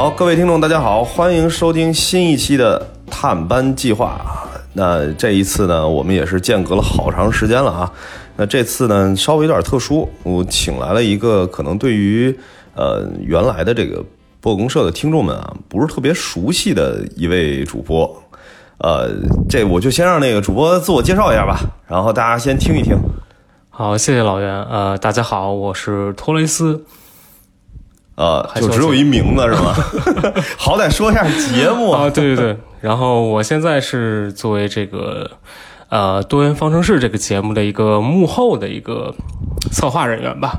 好，各位听众，大家好，欢迎收听新一期的探班计划。那这一次呢，我们也是间隔了好长时间了啊。那这次呢，稍微有点特殊，我请来了一个可能对于呃原来的这个播公社的听众们啊，不是特别熟悉的一位主播。呃，这我就先让那个主播自我介绍一下吧，然后大家先听一听。好，谢谢老袁。呃，大家好，我是托雷斯。呃，就只有一名字是吗？好歹说一下节目啊！对对对，然后我现在是作为这个呃多元方程式这个节目的一个幕后的一个策划人员吧，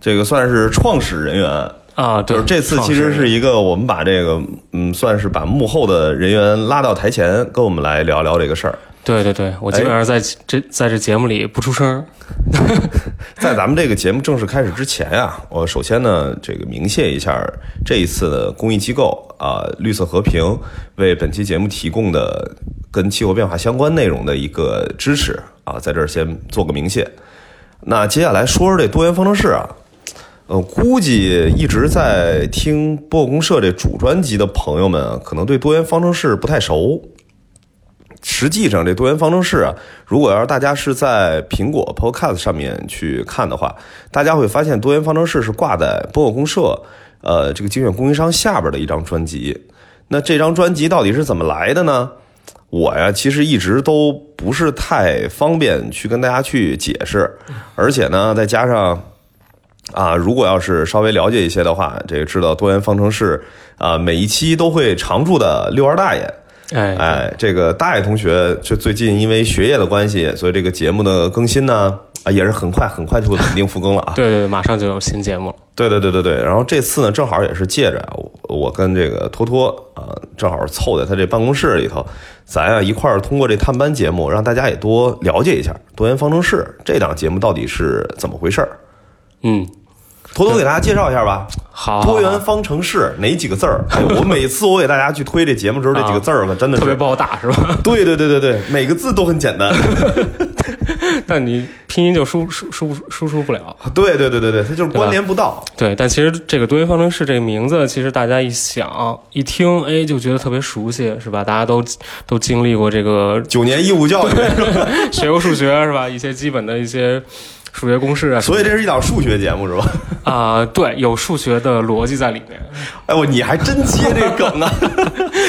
这个算是创始人员啊。就是这次其实是一个我们把这个嗯，算是把幕后的人员拉到台前，跟我们来聊聊这个事儿。对对对，我基本上在这在这节目里不出声。在咱们这个节目正式开始之前呀，我首先呢，这个鸣谢一下这一次的公益机构啊，绿色和平为本期节目提供的跟气候变化相关内容的一个支持啊，在这儿先做个鸣谢。那接下来说说这多元方程式啊，呃，估计一直在听播客公社这主专辑的朋友们，可能对多元方程式不太熟。实际上，这多元方程式啊，如果要是大家是在苹果 Podcast 上面去看的话，大家会发现多元方程式是挂在播客公社，呃，这个精选供应商下边的一张专辑。那这张专辑到底是怎么来的呢？我呀，其实一直都不是太方便去跟大家去解释，而且呢，再加上啊，如果要是稍微了解一些的话，这个知道多元方程式啊，每一期都会常驻的六二大爷。哎哎，这个大爷同学，就最近因为学业的关系，所以这个节目的更新呢，啊，也是很快很快就会稳定复更了啊。对对，马上就有新节目了。对对对对对。然后这次呢，正好也是借着我我跟这个托托啊，正好凑在他这办公室里头，咱呀一块儿通过这探班节目，让大家也多了解一下多元方程式这档节目到底是怎么回事儿。嗯。偷偷给大家介绍一下吧。好，多元方程式哪几个字儿？我每次我给大家去推这节目时候，这几个字儿可真的是特别不好打，是吧？对对对对对，每个字都很简单，但你拼音就输输输输出不了。对对对对对，它就是关联不到。对，但其实这个多元方程式这个名字，其实大家一想一听，哎，就觉得特别熟悉，是吧？大家都都经历过这个九年义务教育，学过数学，是吧？一些基本的一些。数学公式啊，所以这是一档数学节目是吧？啊，对，有数学的逻辑在里面。哎我你还真接这梗啊？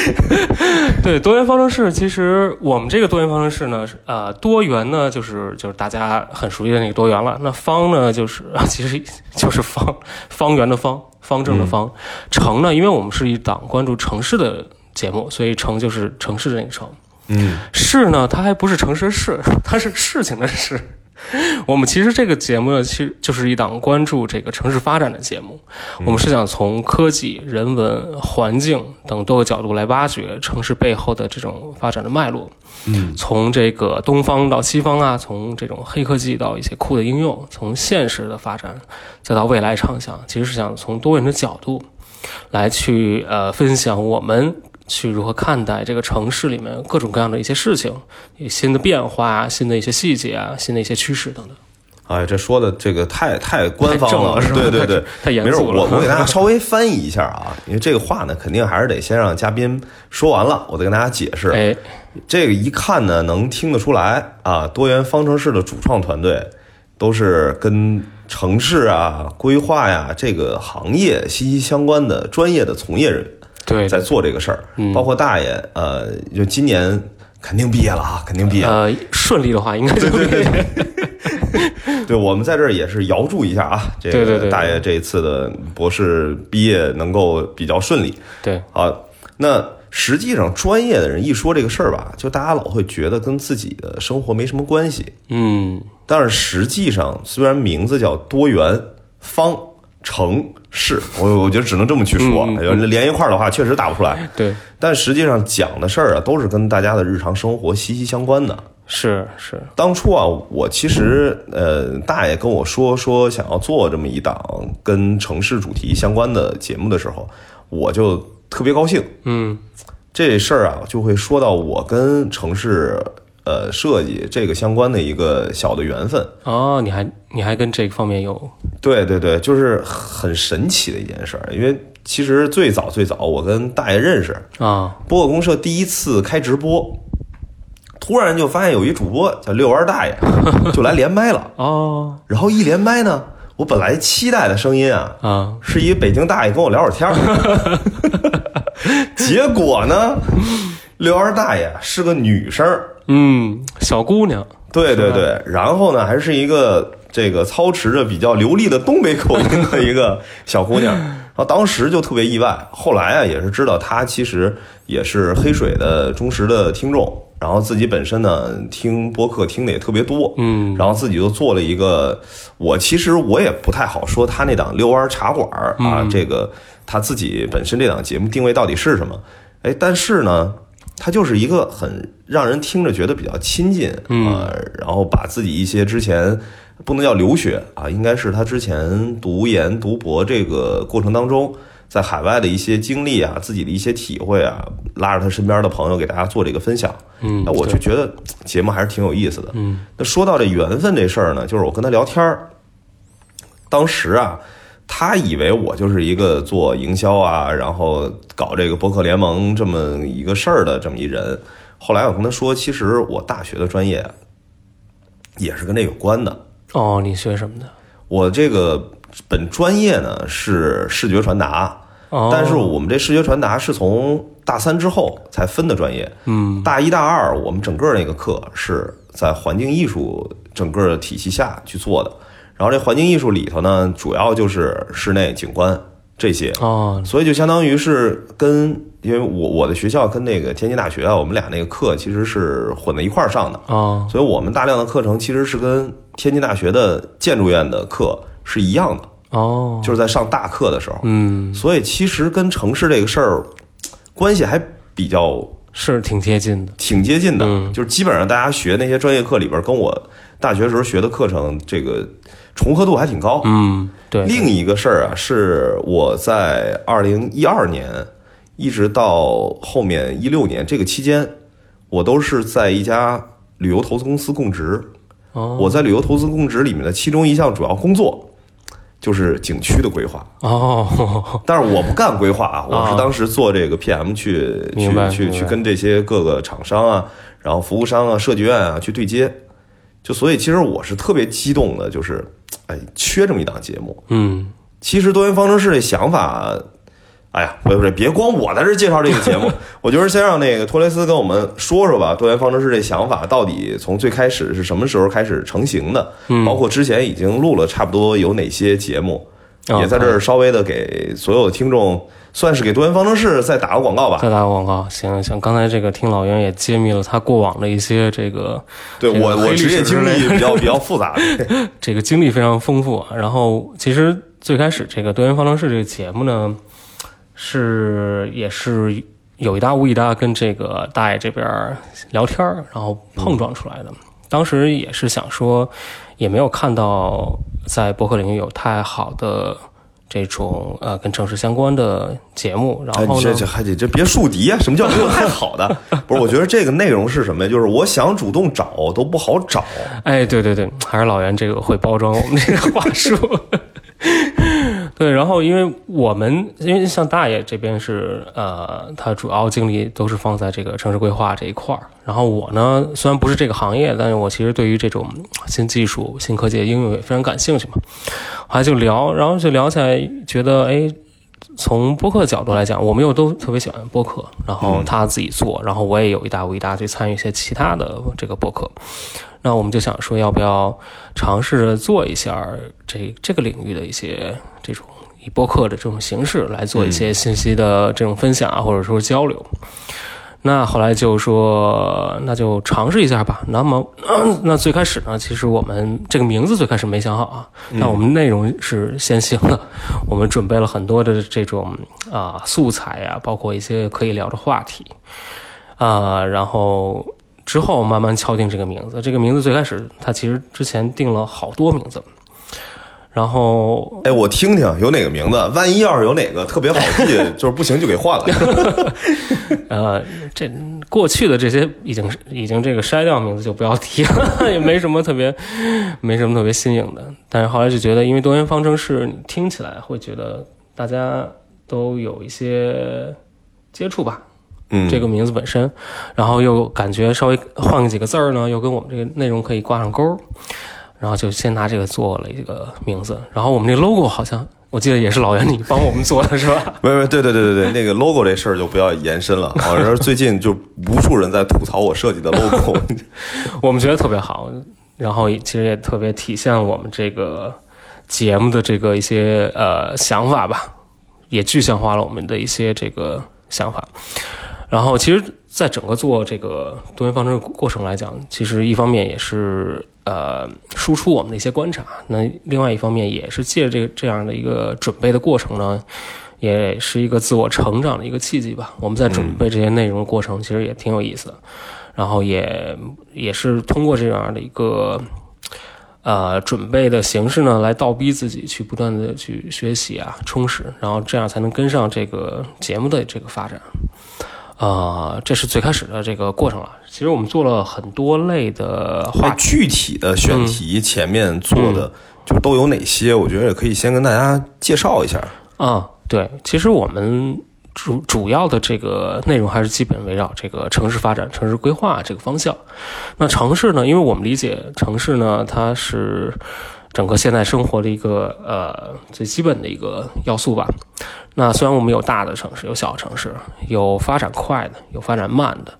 对，多元方程式，其实我们这个多元方程式呢，呃，多元呢就是就是大家很熟悉的那个多元了。那方呢，就是 其实就是方方圆的方，方正的方。城呢，因为我们是一档关注城市的节目，所以城就是城市的那个城。嗯，市呢，它还不是城市的市，它是事情的事。我们其实这个节目呢，其实就是一档关注这个城市发展的节目。我们是想从科技、人文、环境等多个角度来挖掘城市背后的这种发展的脉络。嗯，从这个东方到西方啊，从这种黑科技到一些酷的应用，从现实的发展再到未来畅想，其实是想从多元的角度来去呃分享我们。去如何看待这个城市里面各种各样的一些事情，新的变化啊，新的一些细节啊，新的一些趋势等等。哎，这说的这个太太官方了，对对对，太严肃了。我我给大家稍微翻译一下啊，因为这个话呢，肯定还是得先让嘉宾说完了，我再跟大家解释。哎，这个一看呢，能听得出来啊，多元方程式的主创团队都是跟城市啊、规划呀这个行业息息相关的专业的从业人员。对，在做这个事儿，包括大爷，呃，就今年肯定毕业了啊，肯定毕业。呃，顺利的话，应该对对对。对，我们在这儿也是遥祝一下啊，这个大爷这一次的博士毕业能够比较顺利。对，啊，那实际上专业的人一说这个事儿吧，就大家老会觉得跟自己的生活没什么关系。嗯，但是实际上，虽然名字叫多元方。城市，我我觉得只能这么去说，连一块儿的话确实打不出来。对，但实际上讲的事儿啊，都是跟大家的日常生活息息相关的。是是，当初啊，我其实呃，大爷跟我说说想要做这么一档跟城市主题相关的节目的时候，我就特别高兴。嗯，这事儿啊，就会说到我跟城市。呃，设计这个相关的一个小的缘分哦，你还你还跟这个方面有？对对对，就是很神奇的一件事儿。因为其实最早最早我跟大爷认识，啊，播客公社第一次开直播，突然就发现有一主播叫遛弯大爷，就来连麦了。哦，然后一连麦呢，我本来期待的声音啊，啊，是一北京大爷跟我聊会儿天儿，结果呢，遛弯大爷是个女生儿，嗯，小姑娘，对对对，然后呢，还是一个这个操持着比较流利的东北口音的一个小姑娘，然后当时就特别意外。后来啊，也是知道她其实也是黑水的忠实的听众，然后自己本身呢听播客听的也特别多，嗯，然后自己就做了一个，我其实我也不太好说她那档遛弯茶馆啊，这个她自己本身这档节目定位到底是什么？哎，但是呢，它就是一个很让人听着觉得比较亲近啊、然后把自己一些之前不能叫留学啊，应该是他之前读研读博这个过程当中。在海外的一些经历啊，自己的一些体会啊，拉着他身边的朋友给大家做这个分享。嗯那我就觉得节目还是挺有意思的。嗯，那说到这缘分这事儿呢，就是我跟他聊天儿，当时啊，他以为我就是一个做营销啊，然后搞这个博客联盟这么一个事儿的这么一人。后来我跟他说，其实我大学的专业也是跟这有关的。哦，你学什么的？我这个本专业呢是视觉传达，哦，但是我们这视觉传达是从大三之后才分的专业。嗯，大一、大二，我们整个那个课是在环境艺术整个体系下去做的。然后这环境艺术里头呢，主要就是室内景观这些，哦，所以就相当于是跟，因为我我的学校跟那个天津大学啊，我们俩那个课其实是混在一块儿上的，哦，所以我们大量的课程其实是跟天津大学的建筑院的课是一样的，哦，就是在上大课的时候。嗯，所以其实跟城市这个事儿关系还比较是挺贴近的。挺接近的，嗯就是基本上大家学那些专业课里边，跟我大学时候学的课程这个重合度还挺高。嗯，对，另一个事儿啊，是我在二零一二年一直到后面一六年这个期间，我都是在一家旅游投资公司供职。哦我在旅游投资供职里面的其中一项主要工作就是景区的规划。哦，但是我不干规划啊，我啊是当时做这个 PM 去去去去跟这些各个厂商啊，然后服务商啊、设计院啊去对接。就所以其实我是特别激动的，就是哎，缺这么一档节目。嗯，其实多元方程式这想法，哎呀，不是不是，别光我在这儿介绍这个节目，我觉得先让那个托雷斯跟我们说说吧，多元方程式这想法到底从最开始是什么时候开始成型的，嗯。包括之前已经录了差不多有哪些节目，哦也在这儿稍微的给所有的听众，算是给多元方程式再打个广告吧。再打个广告，行行。刚才这个听老袁也揭秘了他过往的一些这个这个对我我职业经历比较 比较复杂，这个经历非常丰富啊。然后其实最开始这个多元方程式这个节目呢，是也是有一搭无一搭跟这个大爷这边聊天，然后碰撞出来的。当时也是想说，也没有看到在博客领域有太好的这种呃跟城市相关的节目，然哎，后呢你这这还得这别树敌啊！什么叫没有太好的？不是，我觉得这个内容是什么呀？就是我想主动找都不好找。哎，对对对，还是老袁这个会包装我们这个话术。对，然后因为我们因为像大爷这边是呃，他主要精力都是放在这个城市规划这一块儿。然后我呢，虽然不是这个行业，但是我其实对于这种新技术、新科技的应用也非常感兴趣嘛。后来就聊，然后就聊起来，觉得哎，从播客的角度来讲，我们又都特别喜欢播客，然后他自己做，然后我也有一搭无一搭去参与一些其他的这个播客。那我们就想说，要不要尝试着做一下这这个领域的一些这种以播客的这种形式来做一些信息的这种分享啊，或者说交流。那后来就说，那就尝试一下吧。那么，那最开始呢，其实我们这个名字最开始没想好啊，那我们内容是先行的，我们准备了很多的这种啊、素材呀、包括一些可以聊的话题啊、然后之后慢慢敲定这个名字。这个名字最开始，他其实之前定了好多名字，然后哎，我听听有哪个名字，万一要是有哪个特别好记，就是不行就给换了。呃，这过去的这些已经已经这个筛掉名字就不要提了，也没什么特别没什么特别新颖的。但是后来就觉得，因为多元方程式，听起来会觉得大家都有一些接触吧。嗯，这个名字本身，然后又感觉稍微换个几个字儿呢，又跟我们这个内容可以挂上钩，然后就先拿这个做了一个名字。然后我们这 logo 好像我记得也是老袁你帮我们做的是吧？没没对对对对对，那个 logo 这事儿就不要延伸了。好像最近就无数人在吐槽我设计的 logo，我们觉得特别好，然后其实也特别体现我们这个节目的这个一些呃想法吧，也具象化了我们的一些这个想法。然后，其实，在整个做这个多元方程过程来讲，其实一方面也是呃输出我们的一些观察，那另外一方面也是借这这样的一个准备的过程呢，也是一个自我成长的一个契机吧。我们在准备这些内容的过程，其实也挺有意思的。然后也也是通过这样的一个呃准备的形式呢，来倒逼自己去不断的去学习啊，充实，然后这样才能跟上这个节目的这个发展。呃，这是最开始的这个过程了。其实我们做了很多类的话，具体的选题前面做的就都有哪些？我觉得也可以先跟大家介绍一下。啊，对，其实我们主主要的这个内容还是基本围绕这个城市发展、城市规划这个方向。那城市呢，因为我们理解城市呢，它是整个现代生活的一个呃最基本的一个要素吧。那虽然我们有大的城市，有小城市，有发展快的，有发展慢的，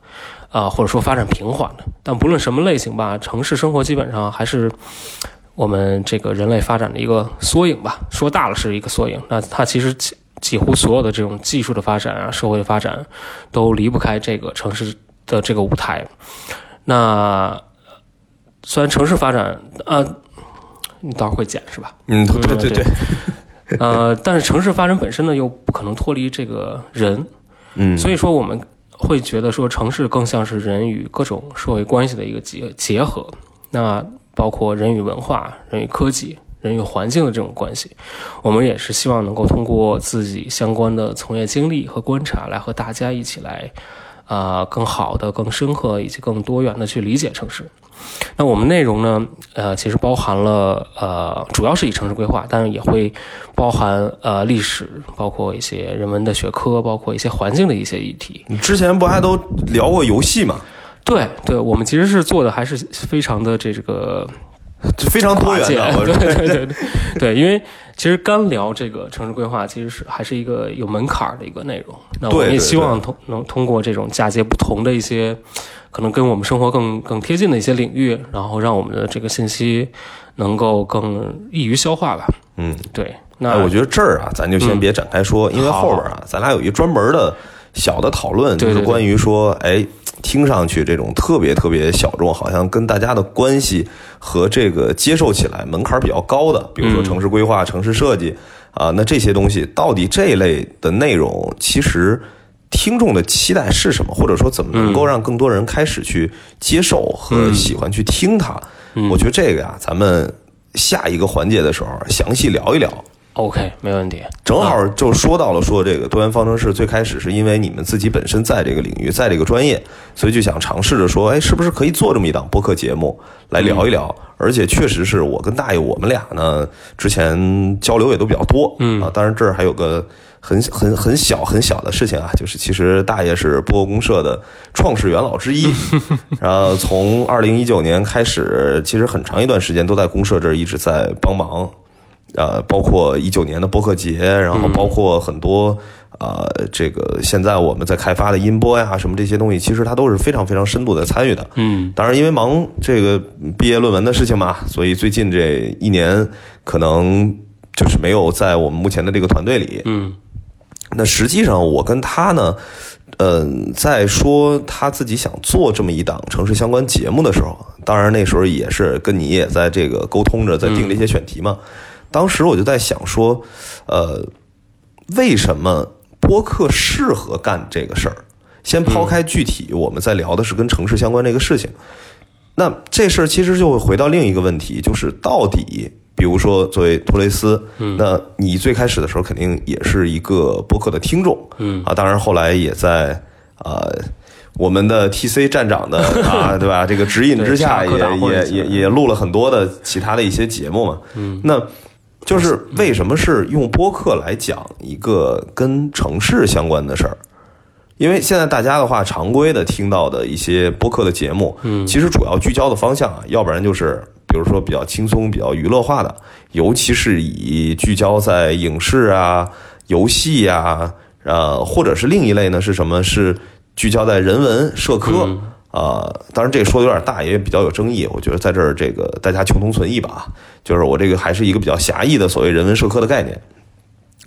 啊、或者说发展平缓的，但不论什么类型吧，城市生活基本上还是我们这个人类发展的一个缩影吧。说大了是一个缩影，那它其实几几乎所有的这种技术的发展啊，社会的发展，都离不开这个城市的这个舞台。那虽然城市发展，呃，你到时候会剪是吧？嗯，对对对，呃，但是城市发展本身呢，又不可能脱离这个人，嗯，所以说我们会觉得说，城市更像是人与各种社会关系的一个结结合。那包括人与文化、人与科技、人与环境的这种关系，我们也是希望能够通过自己相关的从业经历和观察，来和大家一起来，啊、更好的、更深刻以及更多元的去理解城市。那我们内容呢，呃，其实包含了呃，主要是以城市规划，但是也会包含呃历史，包括一些人文的学科，包括一些环境的一些议题。你之前不还都聊过游戏吗？对对，我们其实是做的还是非常的这个这非常多元的，对对对对对，因为其实干聊这个城市规划，其实是还是一个有门槛儿的一个内容。那我们也希望通能通过这种嫁接不同的一些，可能跟我们生活更更贴近的一些领域，然后让我们的这个信息能够更易于消化吧。嗯，对，那、哎，我觉得这儿啊，咱就先别展开说，因为后边啊，咱俩有一专门的小的讨论，就是对对对关于说，哎，听上去这种特别特别小众，好像跟大家的关系和这个接受起来门槛比较高的，比如说嗯城市规划、城市设计啊，那这些东西到底这一类的内容，其实。听众的期待是什么，或者说怎么能够让更多人开始去接受和喜欢去听它？我觉得这个呀，咱们下一个环节的时候详细聊一聊。OK 没问题。正好就说到了，说这个多元方程式最开始是因为你们自己本身在这个领域，在这个专业，所以就想尝试着说，哎，是不是可以做这么一档播客节目来聊一聊？而且确实是我跟大爷我们俩呢，之前交流也都比较多，嗯啊，当然这儿还有个很很很小很小的事情啊，就是其实大爷是播客公社的创始元老之一，然后从二零一九年开始，其实很长一段时间都在公社这儿一直在帮忙。呃，包括一九年的播客节，然后包括很多呃，这个现在我们在开发的音波呀，什么这些东西，其实他都是非常非常深度的参与的。嗯，当然，因为忙这个毕业论文的事情嘛，所以最近这一年可能就是没有在我们目前的这个团队里。嗯那实际上，我跟他呢，嗯、在说他自己想做这么一档城市相关节目的时候，当然那时候也是跟你也在这个沟通着，在定这些选题嘛。当时我就在想说，呃，为什么播客适合干这个事儿？先抛开具体，我们在聊的是跟城市相关这个事情。那这事儿其实就会回到另一个问题，就是到底，比如说作为托雷斯，嗯那你最开始的时候肯定也是一个播客的听众，嗯啊，当然后来也在呃我们的 TC 站长的 啊，对吧？这个指引之下，对也也也也录了很多的其他的一些节目嘛，嗯，那。就是为什么是用播客来讲一个跟城市相关的事儿？因为现在大家的话，常规的听到的一些播客的节目，嗯，其实主要聚焦的方向啊，要不然就是比如说比较轻松、比较娱乐化的，尤其是以聚焦在影视啊、游戏呀，呃，或者是另一类呢是什么？是聚焦在人文社科啊。当然这个说的有点大，也比较有争议。我觉得在这儿这个大家求同存异吧，就是我这个还是一个比较狭义的所谓人文社科的概念，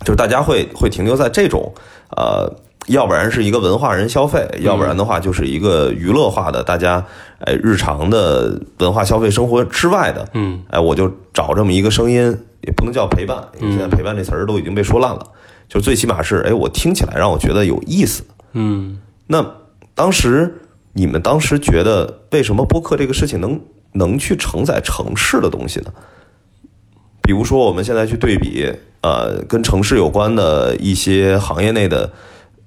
就是大家会会停留在这种呃。要不然是一个文化人消费，要不然的话就是一个娱乐化的，大家哎日常的文化消费生活之外的，嗯，哎我就找这么一个声音，也不能叫陪伴，因为现在陪伴这词儿都已经被说烂了，就最起码是哎我听起来让我觉得有意思，嗯，那当时你们当时觉得为什么播客这个事情能能去承载城市的东西呢？比如说我们现在去对比，呃，跟城市有关的一些行业内的。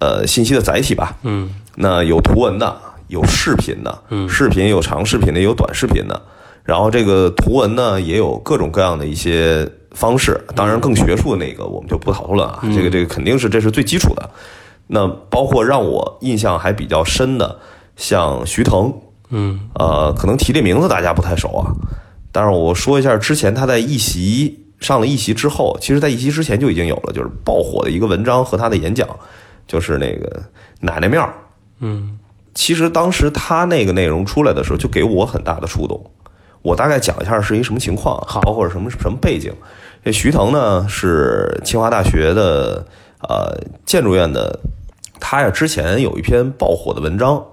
呃，信息的载体吧，嗯，那有图文的，有视频的，嗯，视频有长视频的，有短视频的，然后这个图文呢，也有各种各样的一些方式，当然更学术的那个我们就不讨论啊，这个这个肯定是这是最基础的。那包括让我印象还比较深的，像徐腾，嗯，呃，可能提这名字大家不太熟啊，但是我说一下，之前他在一席上了一席之后，其实在一席之前就已经有了，就是爆火的一个文章和他的演讲。就是那个奶奶庙，嗯，其实当时他那个内容出来的时候，就给我很大的触动。我大概讲一下是一什么情况，好，包括什么什么背景。这徐腾呢是清华大学的呃建筑院的，他呀之前有一篇爆火的文章，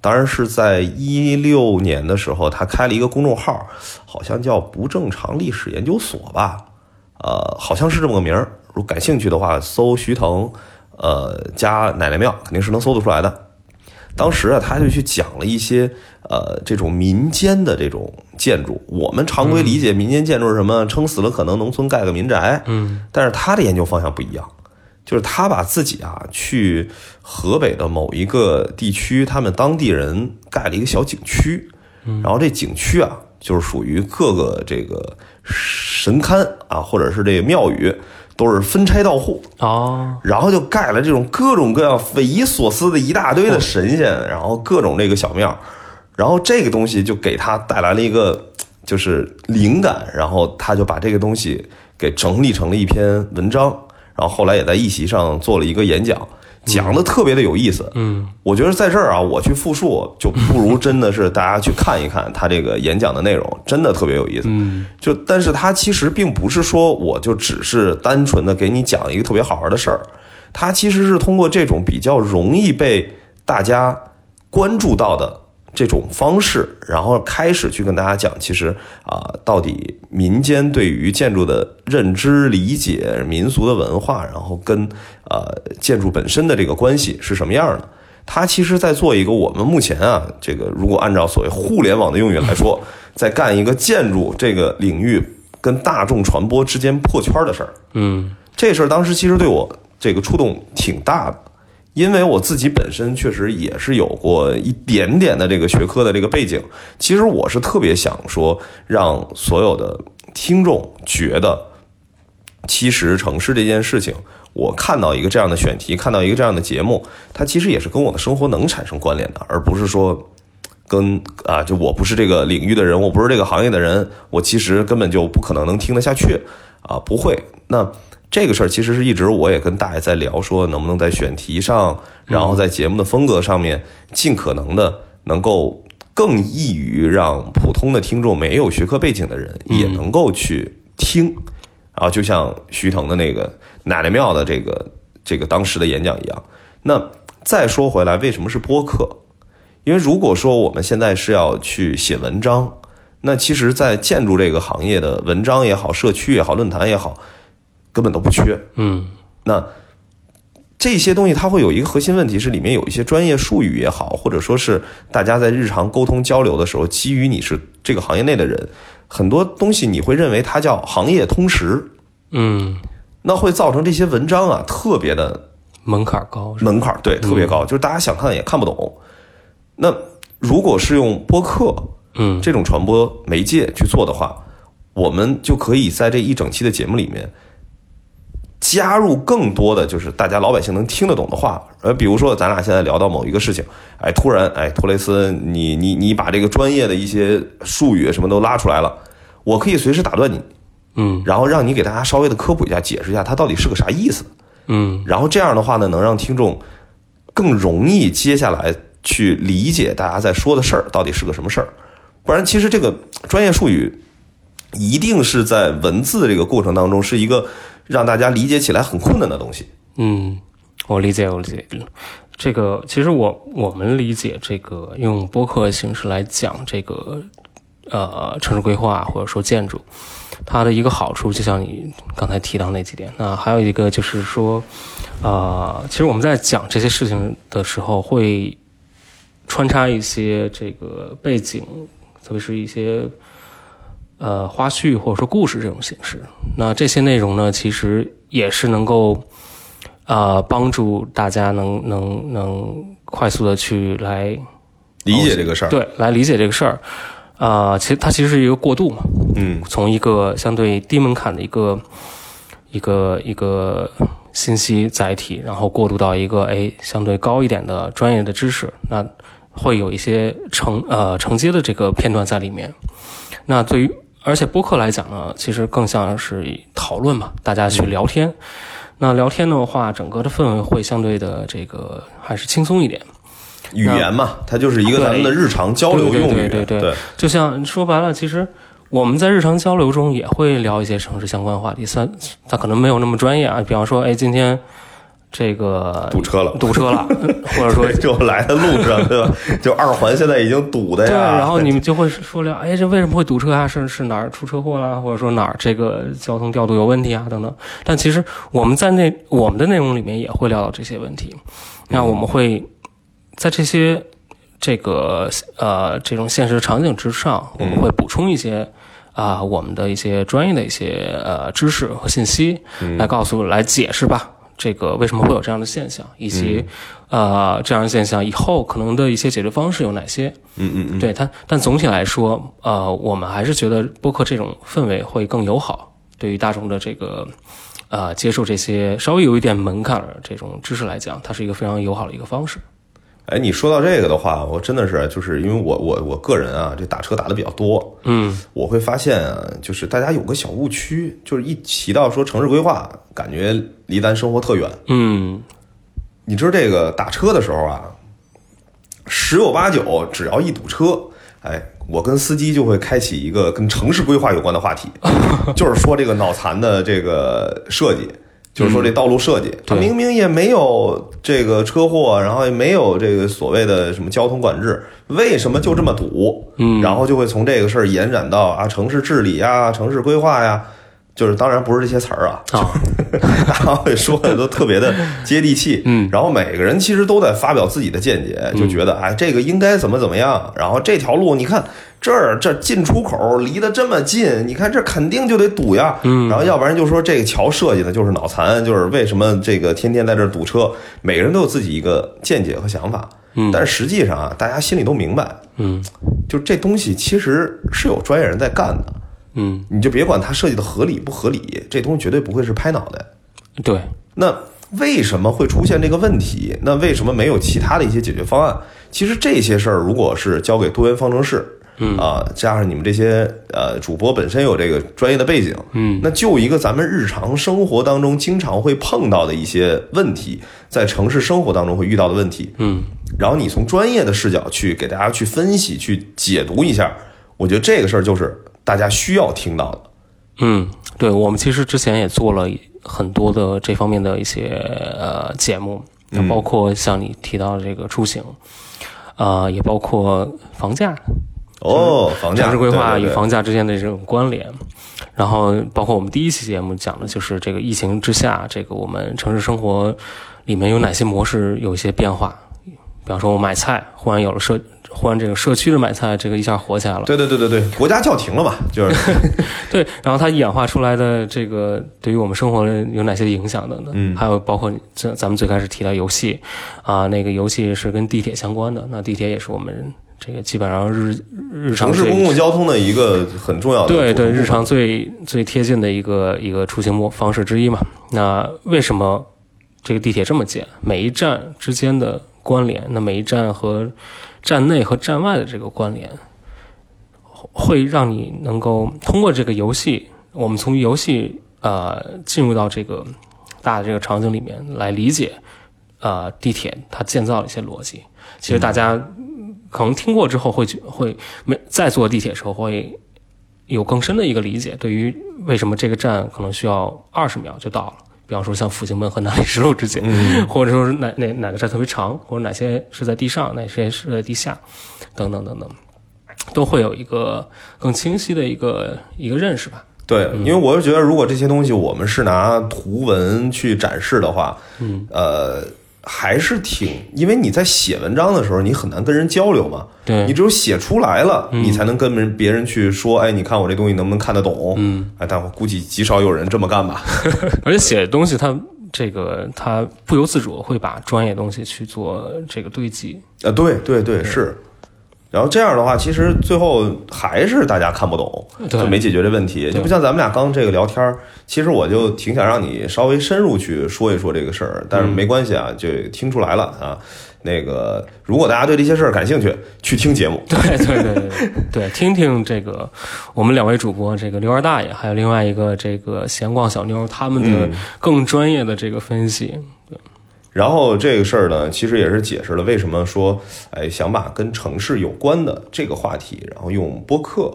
当然是在一六年的时候，他开了一个公众号，好像叫不正常历史研究所吧，呃，好像是这么个名儿。如果感兴趣的话，搜徐腾。呃，加奶奶庙肯定是能搜得出来的。当时啊，他就去讲了一些呃这种民间的这种建筑。我们常规理解民间建筑是什么？撑死了可能农村盖个民宅。嗯，但是他的研究方向不一样，就是他把自己啊去河北的某一个地区，他们当地人盖了一个小景区。然后这景区啊，就是属于各个这个神龛啊，或者是这个庙宇。都是分拆到户哦，然后就盖了这种各种各样匪夷所思的一大堆的神仙，然后各种这个小庙，然后这个东西就给他带来了一个就是灵感，然后他就把这个东西给整理成了一篇文章，然后后来也在一席上做了一个演讲。讲的特别的有意思，嗯，我觉得在这儿啊，我去复述就不如真的是大家去看一看他这个演讲的内容，真的特别有意思。嗯，就但是他其实并不是说我就只是单纯的给你讲一个特别好玩的事儿，他其实是通过这种比较容易被大家关注到的。这种方式，然后开始去跟大家讲，其实啊，到底民间对于建筑的认知、理解、民俗的文化，然后跟呃建筑本身的这个关系是什么样的？他其实在做一个我们目前啊，这个如果按照所谓互联网的用语来说，在干一个建筑这个领域跟大众传播之间破圈的事儿。嗯，这事儿当时其实对我这个触动挺大的。因为我自己本身确实也是有过一点点的这个学科的这个背景，其实我是特别想说，让所有的听众觉得，其实城市这件事情，我看到一个这样的选题，看到一个这样的节目，它其实也是跟我的生活能产生关联的，而不是说跟啊，就我不是这个领域的人，我不是这个行业的人，我其实根本就不可能能听得下去啊，不会那。这个事儿其实是一直我也跟大爷在聊，说能不能在选题上，然后在节目的风格上面，尽可能的能够更易于让普通的听众没有学科背景的人也能够去听。然后就像徐腾的那个奶奶庙的这个这个当时的演讲一样。那再说回来，为什么是播客？因为如果说我们现在是要去写文章，那其实，在建筑这个行业的文章也好，社区也好，论坛也好。根本都不缺，嗯，那这些东西它会有一个核心问题是里面有一些专业术语也好，或者说是大家在日常沟通交流的时候，基于你是这个行业内的人，很多东西你会认为它叫行业通识，嗯，那会造成这些文章啊特别的门槛高，门槛对特别高，就是大家想看也看不懂。那如果是用播客，嗯，这种传播媒介去做的话。我们就可以在这一整期的节目里面加入更多的就是大家老百姓能听得懂的话。呃，比如说咱俩现在聊到某一个事情，哎，突然哎，托雷斯，你你你把这个专业的一些术语什么都拉出来了，我可以随时打断你，嗯然后让你给大家稍微的科普一下，解释一下它到底是个啥意思。嗯然后这样的话呢，能让听众更容易接下来去理解大家在说的事儿到底是个什么事儿。不然，其实这个专业术语一定是在文字这个过程当中是一个让大家理解起来很困难的东西。嗯，我理解，我理解。这个其实我我们理解这个用播客形式来讲这个呃城市规划或者说建筑，它的一个好处，就像你刚才提到那几点。那还有一个就是说，呃，其实我们在讲这些事情的时候，会穿插一些这个背景，特别是一些呃花絮或者说故事这种形式。那这些内容呢，其实也是能够呃帮助大家能能能快速的去来理解这个事儿，对来理解这个事儿。啊、其实它其实是一个过渡嘛，嗯从一个相对低门槛的一个一个一个信息载体，然后过渡到一个哎相对高一点的专业的知识，那会有一些承呃承接的这个片段在里面。那对于而且播客来讲呢，其实更像是以讨论嘛，大家去聊天。那聊天的话，整个的氛围会相对的这个还是轻松一点。语言嘛，它就是一个咱们的日常交流用语，对对对对就像说白了，其实我们在日常交流中也会聊一些城市相关话题，虽然它可能没有那么专业啊。比方说，哎，今天这个堵车了堵车了，或者说就来的路上，对吧？就二环现在已经堵的呀对，然后你们就会说了，哎，这为什么会堵车啊？是是哪儿出车祸啦？或者说哪儿这个交通调度有问题啊？等等。但其实我们在那我们的内容里面也会聊到这些问题。那我们会在这些这个呃这种现实场景之上，我们会补充一些。啊、我们的一些专业的一些呃知识和信息，来告诉来解释吧，这个为什么会有这样的现象，以及、呃这样的现象以后可能的一些解决方式有哪些。嗯嗯嗯，对它，但总体来说，呃，我们还是觉得播客这种氛围会更友好，对于大众的这个呃接受这些稍微有一点门槛的这种知识来讲，它是一个非常友好的一个方式。哎，你说到这个的话，我真的是就是因为我我我个人啊，这打车打的比较多，嗯我会发现啊，就是大家有个小误区，就是一提到说城市规划，感觉离咱生活特远。嗯你知道这个打车的时候啊，十有八九只要一堵车，哎，我跟司机就会开启一个跟城市规划有关的话题，就是说这个脑残的这个设计。就是说这道路设计，它明明也没有这个车祸，然后也没有这个所谓的什么交通管制，为什么就这么堵？嗯。然后就会从这个事儿延展到啊城市治理呀、城市规划呀，就是当然不是这些词儿啊，啊，大家会说的都特别的接地气，嗯。然后每个人其实都在发表自己的见解，就觉得哎，这个应该怎么怎么样，然后这条路你看这儿这进出口离得这么近，你看这肯定就得堵呀，嗯，然后要不然就说这个桥设计的就是脑残，就是为什么这个天天在这儿堵车，每个人都有自己一个见解和想法，嗯。但是实际上啊，大家心里都明白，嗯。就这东西其实是有专业人在干的，嗯，你就别管它设计的合理不合理，这东西绝对不会是拍脑袋。对，那为什么会出现这个问题？那为什么没有其他的一些解决方案？其实这些事儿，如果是交给多元方程式，嗯。啊，加上你们这些呃主播本身有这个专业的背景，嗯，那就一个咱们日常生活当中经常会碰到的一些问题，在城市生活当中会遇到的问题，嗯。然后你从专业的视角去给大家去分析、去解读一下，我觉得这个事儿就是大家需要听到的。嗯，对，我们其实之前也做了很多的这方面的一些呃节目，那包括像你提到的这个出行，啊、也包括房价，哦，房价城市规划与房价之间的这种关联，然后包括我们第一期节目讲的就是这个疫情之下，这个我们城市生活里面有哪些模式有一些变化。比方说，我买菜忽然有了社，忽然这个社区的买菜，这个一下火起来了。对对对对对，国家叫停了嘛，就是 对，然后它演化出来的这个对于我们生活有哪些影响的呢？嗯还有包括这咱们最开始提到游戏啊、那个游戏是跟地铁相关的，那地铁也是我们这个基本上日日常城市公共交通的一个很重要的对对，日常最最贴近的一个一个出行模方式之一嘛。那为什么这个地铁这么建？每一站之间的关联，那每一站和站内和站外的这个关联，会让你能够通过这个游戏，我们从游戏呃进入到这个大的这个场景里面来理解呃地铁它建造的一些逻辑。其实大家可能听过之后会觉会没在坐地铁的时候会有更深的一个理解，对于为什么这个站可能需要二十秒就到了。比方说像复兴门和南礼士路之间，或者说是哪哪哪个站特别长，或者哪些是在地上，哪些是在地下，等等等等，都会有一个更清晰的一个一个认识吧。对，因为我是觉得，如果这些东西我们是拿图文去展示的话，嗯，呃，还是挺，因为你在写文章的时候，你很难跟人交流嘛，对你只有写出来了，你才能跟人别人去说，哎，你看我这东西能不能看得懂？嗯，哎，但我估计极少有人这么干吧。而且写东西它这个它不由自主会把专业东西去做这个堆积。啊，对对对，是。然后这样的话，其实最后还是大家看不懂，就没解决这问题。就不像咱们俩刚这个聊天儿，其实我就挺想让你稍微深入去说一说这个事儿，但是没关系啊，就听出来了啊。那个，如果大家对这些事儿感兴趣，去听节目。对对对对对对，听听这个我们两位主播，这个刘二大爷，还有另外一个这个闲逛小妞，他们的更专业的这个分析。然后这个事儿呢，其实也是解释了为什么说，哎，想把跟城市有关的这个话题，然后用播客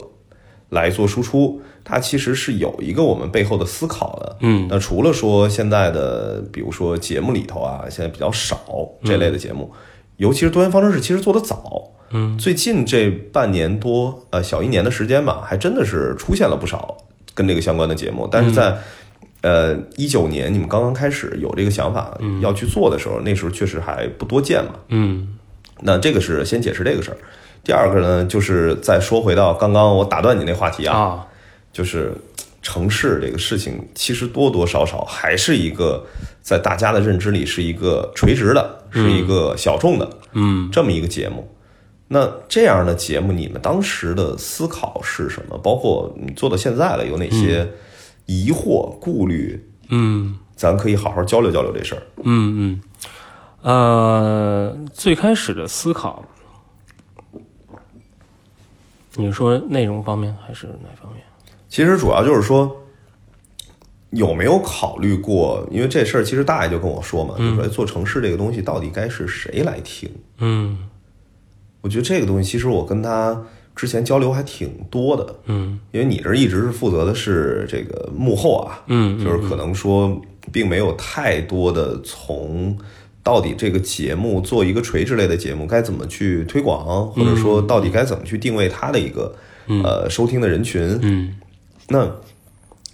来做输出，它其实是有一个我们背后的思考的。嗯那除了说现在的，比如说节目里头啊，现在比较少这类的节目，尤其是多元方程式，其实做得早。嗯，最近这半年多，呃，小一年的时间吧，还真的是出现了不少跟这个相关的节目。但是在、呃一九年你们刚刚开始有这个想法要去做的时候，那时候确实还不多见嘛。嗯那这个是先解释这个事儿。第二个呢，就是再说回到刚刚我打断你那话题啊，啊，就是城市这个事情，其实多多少少还是一个在大家的认知里是一个垂直的，是一个小众的嗯这么一个节目。那这样的节目，你们当时的思考是什么？包括你做到现在了，有哪些疑惑、顾虑？嗯咱可以好好交流交流这事儿。嗯嗯，呃，最开始的思考，你说内容方面还是哪方面？其实主要就是说，有没有考虑过？因为这事儿，其实大爷就跟我说嘛，就说哎做城市这个东西到底该是谁来听？嗯我觉得这个东西，其实我跟他之前交流还挺多的，嗯。因为你这一直是负责的是这个幕后啊，嗯就是可能说并没有太多的从到底这个节目做一个垂直类的节目该怎么去推广，或者说到底该怎么去定位它的一个呃收听的人群，嗯。那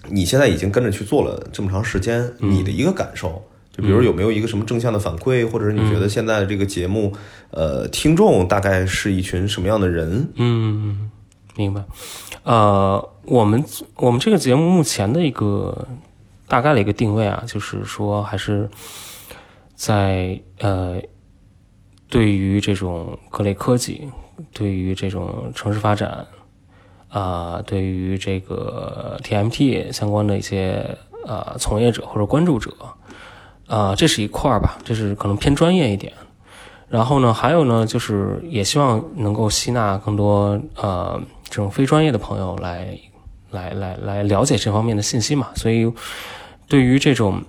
你现在已经跟着去做了这么长时间，你的一个感受，就比如有没有一个什么正向的反馈，或者是你觉得现在的这个节目，呃，听众大概是一群什么样的人？嗯，明白。呃，我们我们这个节目目前的一个大概的一个定位啊，就是说还是在呃，对于这种各类科技，对于这种城市发展，啊、对于这个 TMT 相关的一些呃从业者或者关注者，啊、这是一块儿吧，这是可能偏专业一点。然后呢，还有呢，就是也希望能够吸纳更多呃这种非专业的朋友来来来来了解这方面的信息嘛。所以对于这种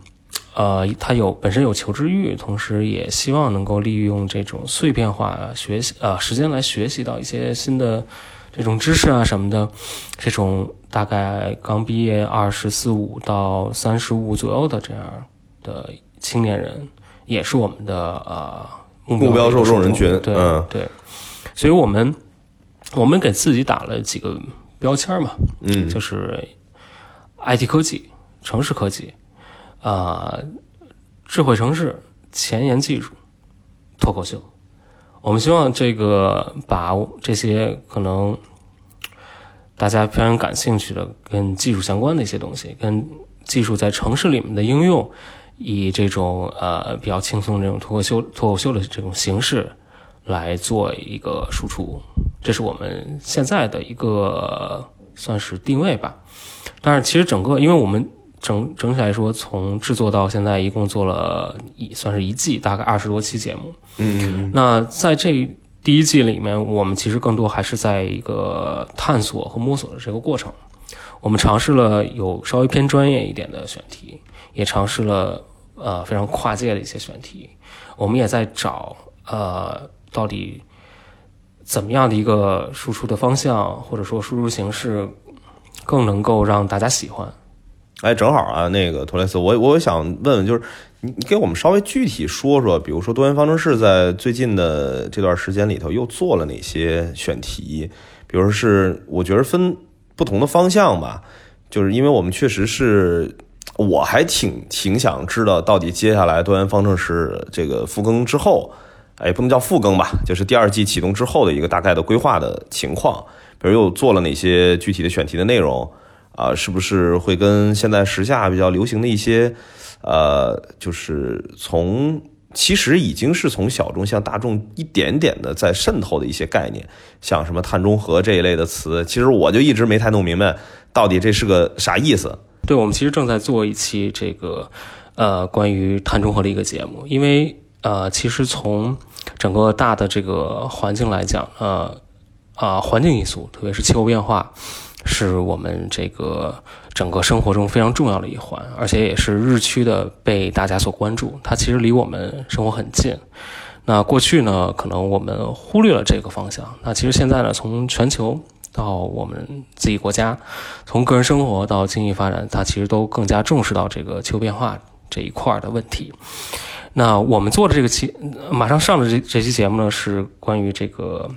呃他有本身有求知欲，同时也希望能够利用这种碎片化学习呃时间来学习到一些新的这种知识啊什么的，这种大概刚毕业二十四五到三十五左右的这样的青年人，也是我们的呃目目标受众人群对、嗯。对，所以我们我们给自己打了几个标签嘛，嗯。就是 IT 科技、城市科技，啊、智慧城市、前沿技术、脱口秀。我们希望这个把这些可能大家非常感兴趣的跟技术相关的一些东西，跟技术在城市里面的应用，以这种呃比较轻松的这种脱口秀脱口秀的这种形式来做一个输出，这是我们现在的一个算是定位吧。但是其实整个，因为我们整整体来说，从制作到现在一共做了一算是一季，大概二十多期节目。嗯那在这第一季里面，我们其实更多还是在一个探索和摸索的这个过程。我们尝试了有稍微偏专业一点的选题，也尝试了呃非常跨界的一些选题。我们也在找呃到底怎么样的一个输出的方向，或者说输出形式更能够让大家喜欢。哎，正好啊，那个托雷斯，我我想问问，就是你你给我们稍微具体说说，比如说多元方程式在最近的这段时间里头又做了哪些选题？比如是我觉得分不同的方向吧，就是因为我们确实是，我还挺挺想知道到底接下来多元方程式这个复更之后，哎，不能叫复更吧，就是第二季启动之后的一个大概的规划的情况，比如又做了哪些具体的选题的内容。啊，是不是会跟现在时下比较流行的一些，呃，就是从其实已经是从小众向大众一点点的在渗透的一些概念，像什么碳中和这一类的词，其实我就一直没太弄明白到底这是个啥意思。对，我们其实正在做一期这个呃关于碳中和的一个节目，因为呃，其实从整个大的这个环境来讲，呃啊、环境因素，特别是气候变化。是我们这个整个生活中非常重要的一环，而且也是日趋的被大家所关注。它其实离我们生活很近。那过去呢，可能我们忽略了这个方向。那其实现在呢，从全球到我们自己国家，从个人生活到经济发展，它其实都更加重视到这个气候变化这一块的问题。那我们做的这个期，马上上的这这期节目呢，是关于这个。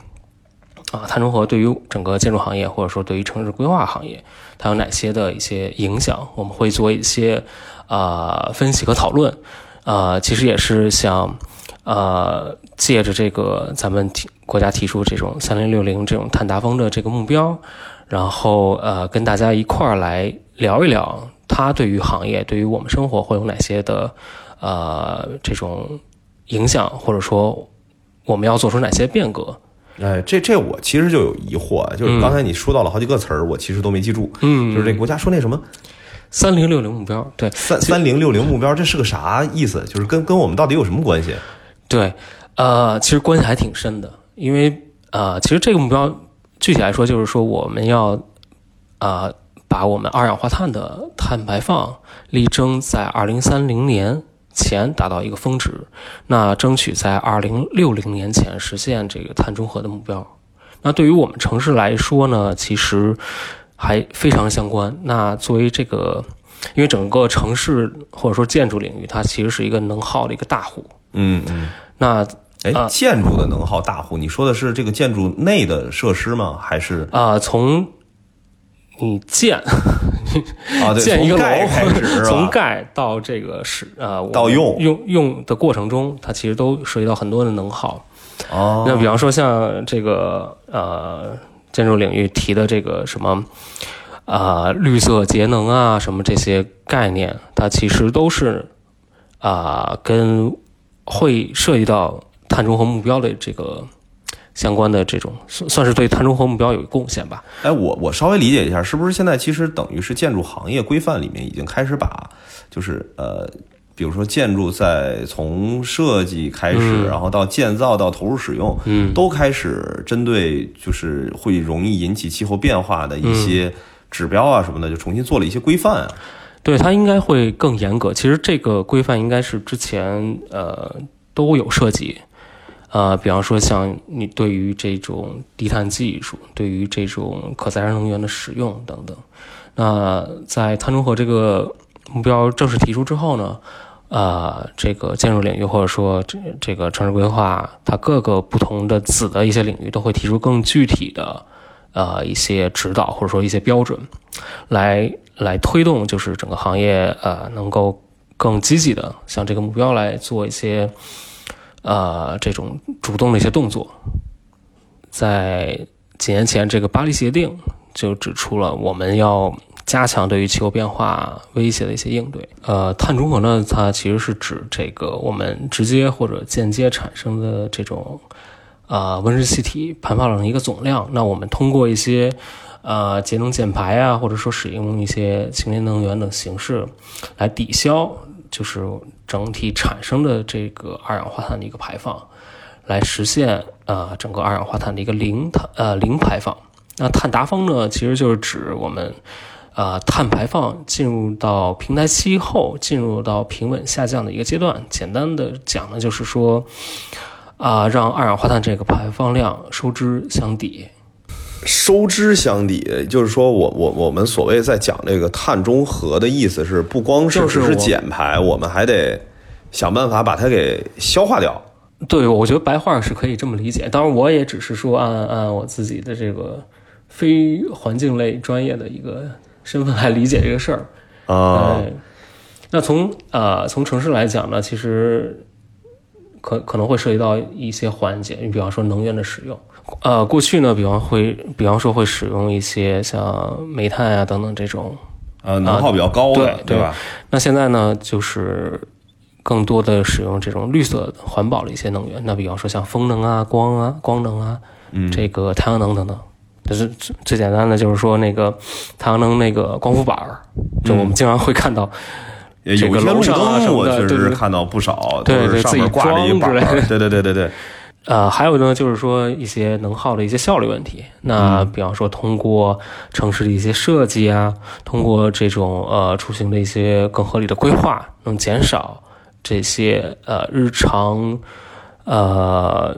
啊，碳中和对于整个建筑行业，或者说对于城市规划行业，它有哪些的一些影响？我们会做一些啊、分析和讨论。呃，其实也是想呃借着这个咱们提国家提出这种三零六零这种碳达峰的这个目标，然后呃跟大家一块儿来聊一聊，它对于行业、对于我们生活会有哪些的呃这种影响，或者说我们要做出哪些变革。哎，这这我其实就有疑惑，就是刚才你说到了好几个词儿，我其实都没记住。嗯，就是这国家说那什么三零六零目标，对，三三零六零目标，这是个啥意思？就是跟跟我们到底有什么关系？对，呃，其实关系还挺深的，因为呃，其实这个目标具体来说就是说我们要呃把我们二氧化碳的碳排放力争在二零三零年。前达到一个峰值，那争取在二零六零年前实现这个碳中和的目标。那对于我们城市来说呢，其实还非常相关。那作为这个，因为整个城市或者说建筑领域，它其实是一个能耗的一个大户。嗯嗯。那哎，建筑的能耗大户，你说的是这个建筑内的设施吗？还是啊，从你建 啊，对，建一个楼开始，从盖到这个是呃到用用用的过程中，它其实都涉及到很多的能耗。哦，那比方说像这个呃建筑领域提的这个什么啊、呃、绿色节能啊什么这些概念，它其实都是啊、呃、跟会涉及到碳中和目标的这个。相关的这种算算是对碳中和目标有贡献吧？哎，我我稍微理解一下，是不是现在其实等于是建筑行业规范里面已经开始把，就是呃，比如说建筑在从设计开始，嗯、然后到建造到投入使用，嗯，都开始针对就是会容易引起气候变化的一些指标啊什么的，就重新做了一些规范啊。对，它应该会更严格。其实这个规范应该是之前呃都有涉及。呃，比方说像你对于这种低碳技术，对于这种可再生能源的使用等等，那在碳中和这个目标正式提出之后呢，呃，这个建筑领域或者说这这个城市规划，它各个不同的子的一些领域都会提出更具体的呃一些指导或者说一些标准，来来推动就是整个行业呃能够更积极的向这个目标来做一些。呃，这种主动的一些动作，在几年前，这个巴黎协定就指出了我们要加强对于气候变化威胁的一些应对。呃，碳中和呢，它其实是指这个我们直接或者间接产生的这种呃温室气体排放量的一个总量。那我们通过一些呃节能减排啊，或者说使用一些清洁能源等形式来抵消，就是整体产生的这个二氧化碳的一个排放，来实现呃整个二氧化碳的一个零碳呃零排放。那碳达峰呢，其实就是指我们。呃，碳排放进入到平台期后，进入到平稳下降的一个阶段。简单的讲呢，就是说，啊，让二氧化碳这个排放量收支相抵。收支相抵，就是说我我我们所谓在讲这个碳中和的意思是，不光是只是减排，我们还得想办法把它给消化掉。对，我觉得白话是可以这么理解。当然，我也只是说按按我自己的这个非环境类专业的一个。身份来理解这个事儿啊，那从呃从城市来讲呢，其实可可能会涉及到一些环节，你比方说能源的使用，呃，过去呢，比方会比方说会使用一些像煤炭啊等等这种呃能耗比较高的，对吧？那现在呢，就是更多的使用这种绿色环保的一些能源，那比方说像风能啊、光啊、光能啊，嗯，这个太阳能等等。就是最最简单的，就是说那个太阳能那个光伏板儿，就我们经常会看到，这个楼上啊什么的，确实是看到不少，对对，上面挂着一板儿，对对对对对。呃，还有呢，就是说一些能耗的一些效率问题。那比方说，通过城市的一些设计啊，通过这种呃出行的一些更合理的规划，能减少这些呃日常呃。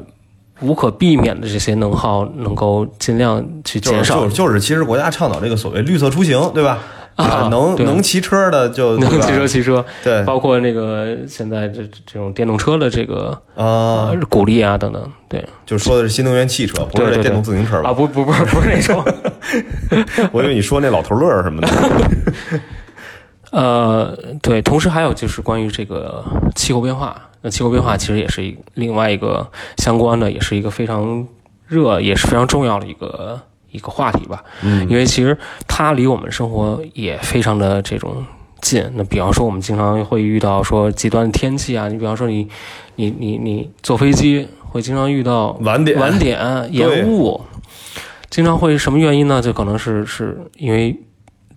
无可避免的这些能耗，能够尽量去减少。就是就是，其实国家倡导这个所谓绿色出行，对吧？啊，能能骑车的就 能骑车骑车，对，包括那个现在这这种电动车的这个啊鼓励啊等等，对，就说的是新能源汽车，不是电动自行车吧？啊，不不不是不是那种，我以为你说那老头乐什么的。呃，对，同时还有就是关于这个气候变化。那气候变化其实也是一另外一个相关的，也是一个非常热，也是非常重要的一个一个话题吧。嗯，因为其实它离我们生活也非常的这种近。那比方说，我们经常会遇到说极端的天气啊，你比方说你你你你坐飞机会经常遇到晚点晚点延误，经常会什么原因呢？就可能是是因为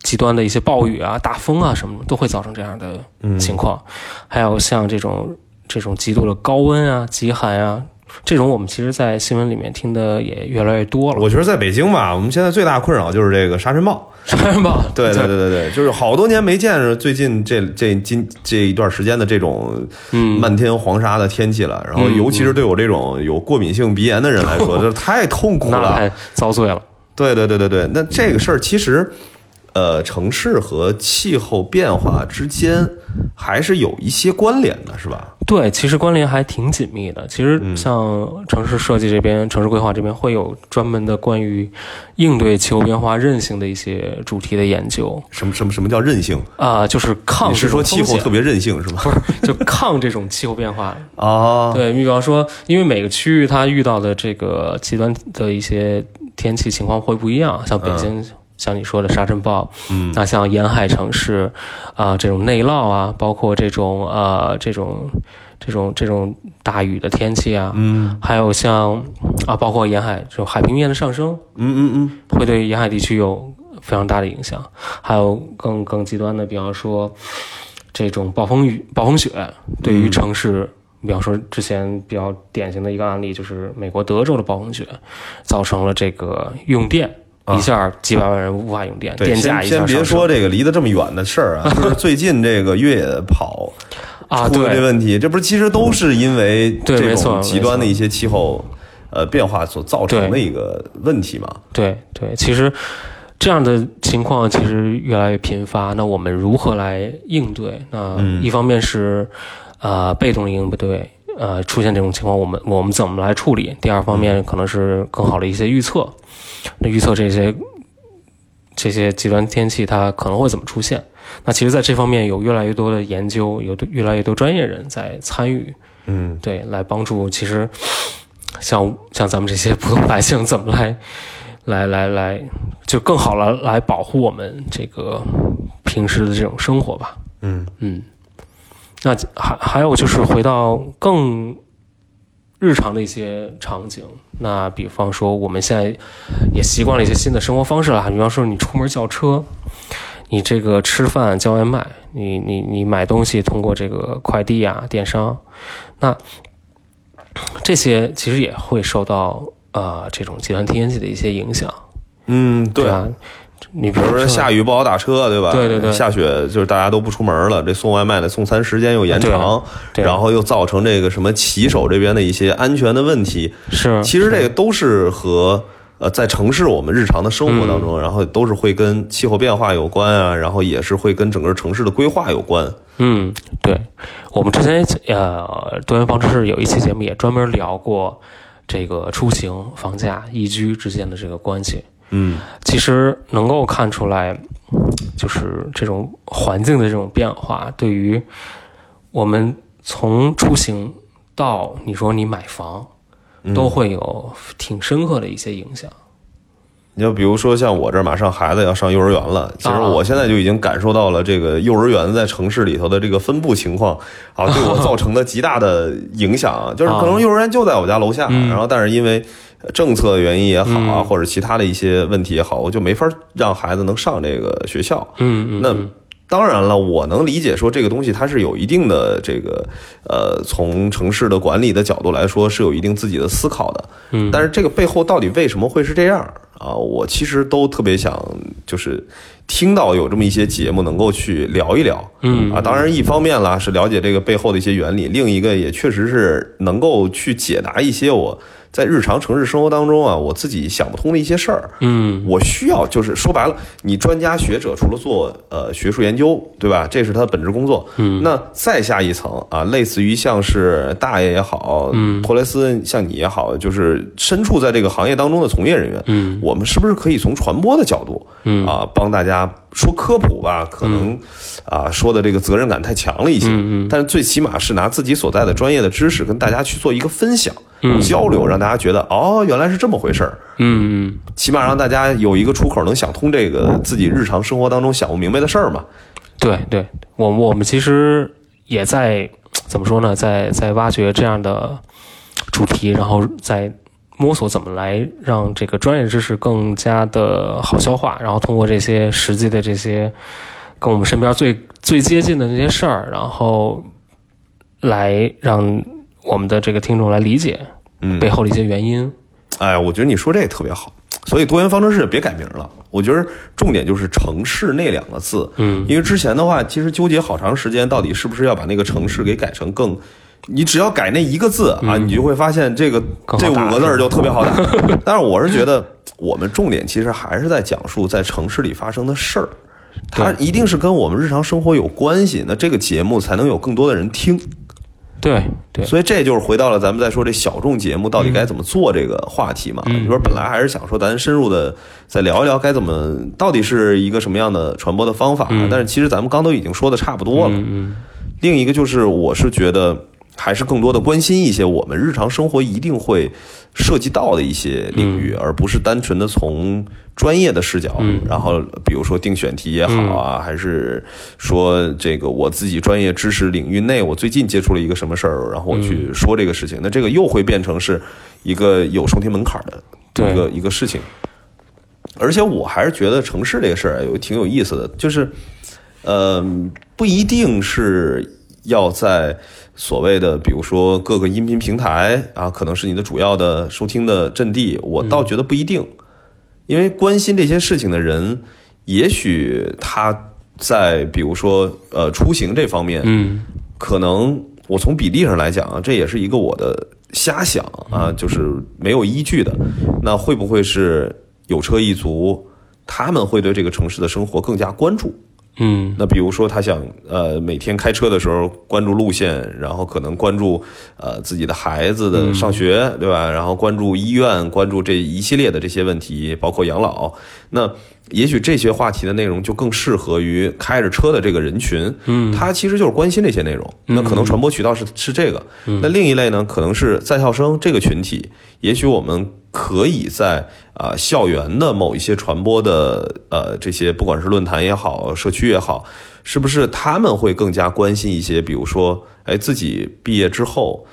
极端的一些暴雨啊、大风啊什么的都会造成这样的情况。还有像这种。这种极度的高温啊、极寒啊，这种我们其实，在新闻里面听的也越来越多了。我觉得在北京吧，我们现在最大困扰就是这个沙尘暴。沙尘暴，对对对对对，就是好多年没见着最近这这今这一段时间的这种漫天黄沙的天气了。然后，尤其是对我这种有过敏性鼻炎的人来说，就是太痛苦了，太遭罪了。对对对对对，那这个事儿其实。呃，城市和气候变化之间还是有一些关联的，是吧？对，其实关联还挺紧密的。其实像城市设计这边、城市规划这边会有专门的关于应对气候变化韧性的一些主题的研究。什么什么什么叫韧性啊？就是抗。你是说气候特别韧性是吗？不是，就抗这种气候变化啊。对，你比方说，因为每个区域它遇到的这个极端的一些天气情况会不一样，像北京。像你说的沙尘暴，嗯，那像沿海城市，啊，这种内涝啊，包括这种呃，这种这种这种大雨的天气啊，嗯，还有像啊，包括沿海这种海平面的上升，嗯嗯嗯，会对沿海地区有非常大的影响。还有更更极端的，比方说这种暴风雨、暴风雪，对于城市，比方说之前比较典型的一个案例，就是美国德州的暴风雪，造成了这个用电。一下几百万人无法用电，电价一下先别说这个离得这么远的事儿啊，就是最近这个越野跑啊，出这问题，这不是其实都是因为这种极端的一些气候呃变化所造成的一个问题嘛？对对，其实这样的情况其实越来越频发，那我们如何来应对？那一方面是呃被动应对，呃出现这种情况，我们我们怎么来处理？第二方面可能是更好的一些预测。那预测这些这些极端天气它可能会怎么出现？那其实，在这方面有越来越多的研究，有越来越多专业人在参与，嗯，对，来帮助其实像像咱们这些普通百姓怎么来来来来，就更好了来保护我们这个平时的这种生活吧。嗯嗯，那还还有就是回到更日常的一些场景。那比方说，我们现在也习惯了一些新的生活方式了。比方说，你出门叫车，你这个吃饭叫外卖，你你你买东西通过这个快递啊、电商，那这些其实也会受到呃这种极端天气的一些影响。嗯，对啊，你比比如说下雨不好打车，对吧？对对对下雪就是大家都不出门了，这送外卖的送餐时间又延长，对然后又造成这个什么骑手这边的一些安全的问题。是其实这个都是和呃在城市我们日常的生活当中，嗯然后都是会跟气候变化有关啊，然后也是会跟整个城市的规划有关。嗯，对，我们之前呃多元方程式有一期节目也专门聊过这个出行、房价、宜居之间的这个关系。嗯。其实能够看出来，就是这种环境的这种变化，对于我们从出行到你说你买房，嗯。都会有挺深刻的一些影响。你就比如说像我这儿马上孩子要上幼儿园了，其实啊我现在就已经感受到了这个幼儿园在城市里头的这个分布情况啊，对我造成的极大的影响啊，就是可能幼儿园就在我家楼下，嗯。然后但是因为政策原因也好啊，嗯或者其他的一些问题也好，我就没法让孩子能上这个学校。嗯嗯，那嗯当然了，我能理解说这个东西它是有一定的这个呃，从城市的管理的角度来说是有一定自己的思考的。嗯但是这个背后到底为什么会是这样啊？我其实都特别想就是听到有这么一些节目能够去聊一聊。嗯啊，当然一方面啦是了解这个背后的一些原理，另一个也确实是能够去解答一些我在日常城市生活当中啊我自己想不通的一些事儿。嗯我需要就是说白了，你专家学者除了做呃学术研究，对吧？这是他的本职工作。嗯，那再下一层啊，类似于像是大爷也好，嗯托雷斯像你也好，就是身处在这个行业当中的从业人员，嗯我们是不是可以从传播的角度，嗯啊，帮大家说科普吧？可能啊说的这个责任感太强了一些，但是最起码是拿自己所在的专业的知识跟大家去做一个分享、嗯交流，让大家觉得哦，原来是这么回事儿。嗯嗯，起码让大家有一个出口，能想通这个自己日常生活当中想不明白的事儿嘛。对对，我我们其实也在怎么说呢，在在挖掘这样的主题，然后在摸索怎么来让这个专业知识更加的好消化，然后通过这些实际的这些跟我们身边最最接近的那些事儿，然后来让我们的这个听众来理解嗯，背后的一些原因。哎，我觉得你说这个特别好，所以多元方程式别改名了。我觉得重点就是“城市”那两个字，嗯因为之前的话，其实纠结好长时间，到底是不是要把那个城市给改成更。你只要改那一个字啊，你就会发现这个这五个字儿就特别好打。但是我是觉得，我们重点其实还是在讲述在城市里发生的事儿，它一定是跟我们日常生活有关系，那这个节目才能有更多的人听。对对，所以这就是回到了咱们在说这小众节目到底该怎么做这个话题嘛。嗯你说本来还是想说咱深入的再聊一聊该怎么，到底是一个什么样的传播的方法，嗯但是其实咱们刚都已经说的差不多了。另一个就是，我是觉得还是更多的关心一些我们日常生活一定会涉及到的一些领域，而不是单纯的从专业的视角，嗯。然后比如说定选题也好啊，还是说这个我自己专业知识领域内，我最近接触了一个什么事儿，然后我去说这个事情，那这个又会变成是一个有收听门槛的对。一个一个事情。而且我还是觉得城市这个事儿有挺有意思的，就是，呃，不一定是要在所谓的，比如说各个音频平台啊，可能是你的主要的收听的阵地。我倒觉得不一定，因为关心这些事情的人，也许他在比如说呃出行这方面，嗯可能我从比例上来讲啊，这也是一个我的瞎想啊，就是没有依据的。那会不会是有车一族，他们会对这个城市的生活更加关注？嗯那比如说，他想呃每天开车的时候关注路线，然后可能关注呃自己的孩子的上学，对吧？然后关注医院，关注这一系列的这些问题，包括养老。那也许这些话题的内容就更适合于开着车的这个人群，嗯他其实就是关心这些内容。那可能传播渠道是是这个。那另一类呢，可能是在校生这个群体，也许我们可以在啊、校园的某一些传播的呃这些，不管是论坛也好，社区也好，是不是他们会更加关心一些？比如说，哎，自己毕业之后。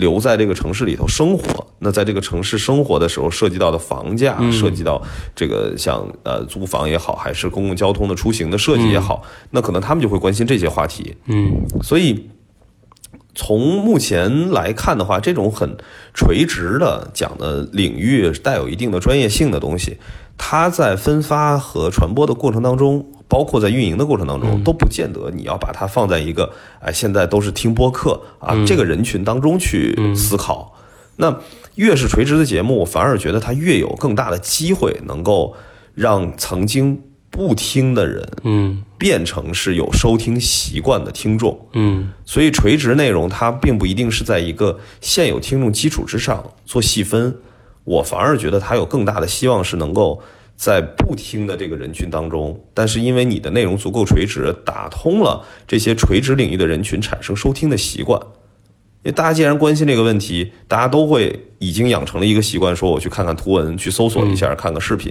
留在这个城市里头生活。那在这个城市生活的时候，涉及到的房价，涉及到这个像呃租房也好，还是公共交通的出行的设计也好，那可能他们就会关心这些话题。嗯所以从目前来看的话，这种很垂直的讲的领域，带有一定的专业性的东西，它在分发和传播的过程当中，包括在运营的过程当中，都不见得你要把它放在一个哎，现在都是听播客啊这个人群当中去思考。那越是垂直的节目，我反而觉得它越有更大的机会能够让曾经不听的人嗯。变成是有收听习惯的听众。嗯。所以垂直内容它并不一定是在一个现有听众基础之上做细分，我反而觉得它有更大的希望是能够在不听的这个人群当中，但是因为你的内容足够垂直，打通了这些垂直领域的人群产生收听的习惯。因为大家既然关心这个问题，大家都会已经养成了一个习惯，说我去看看图文，去搜索一下，看个视频。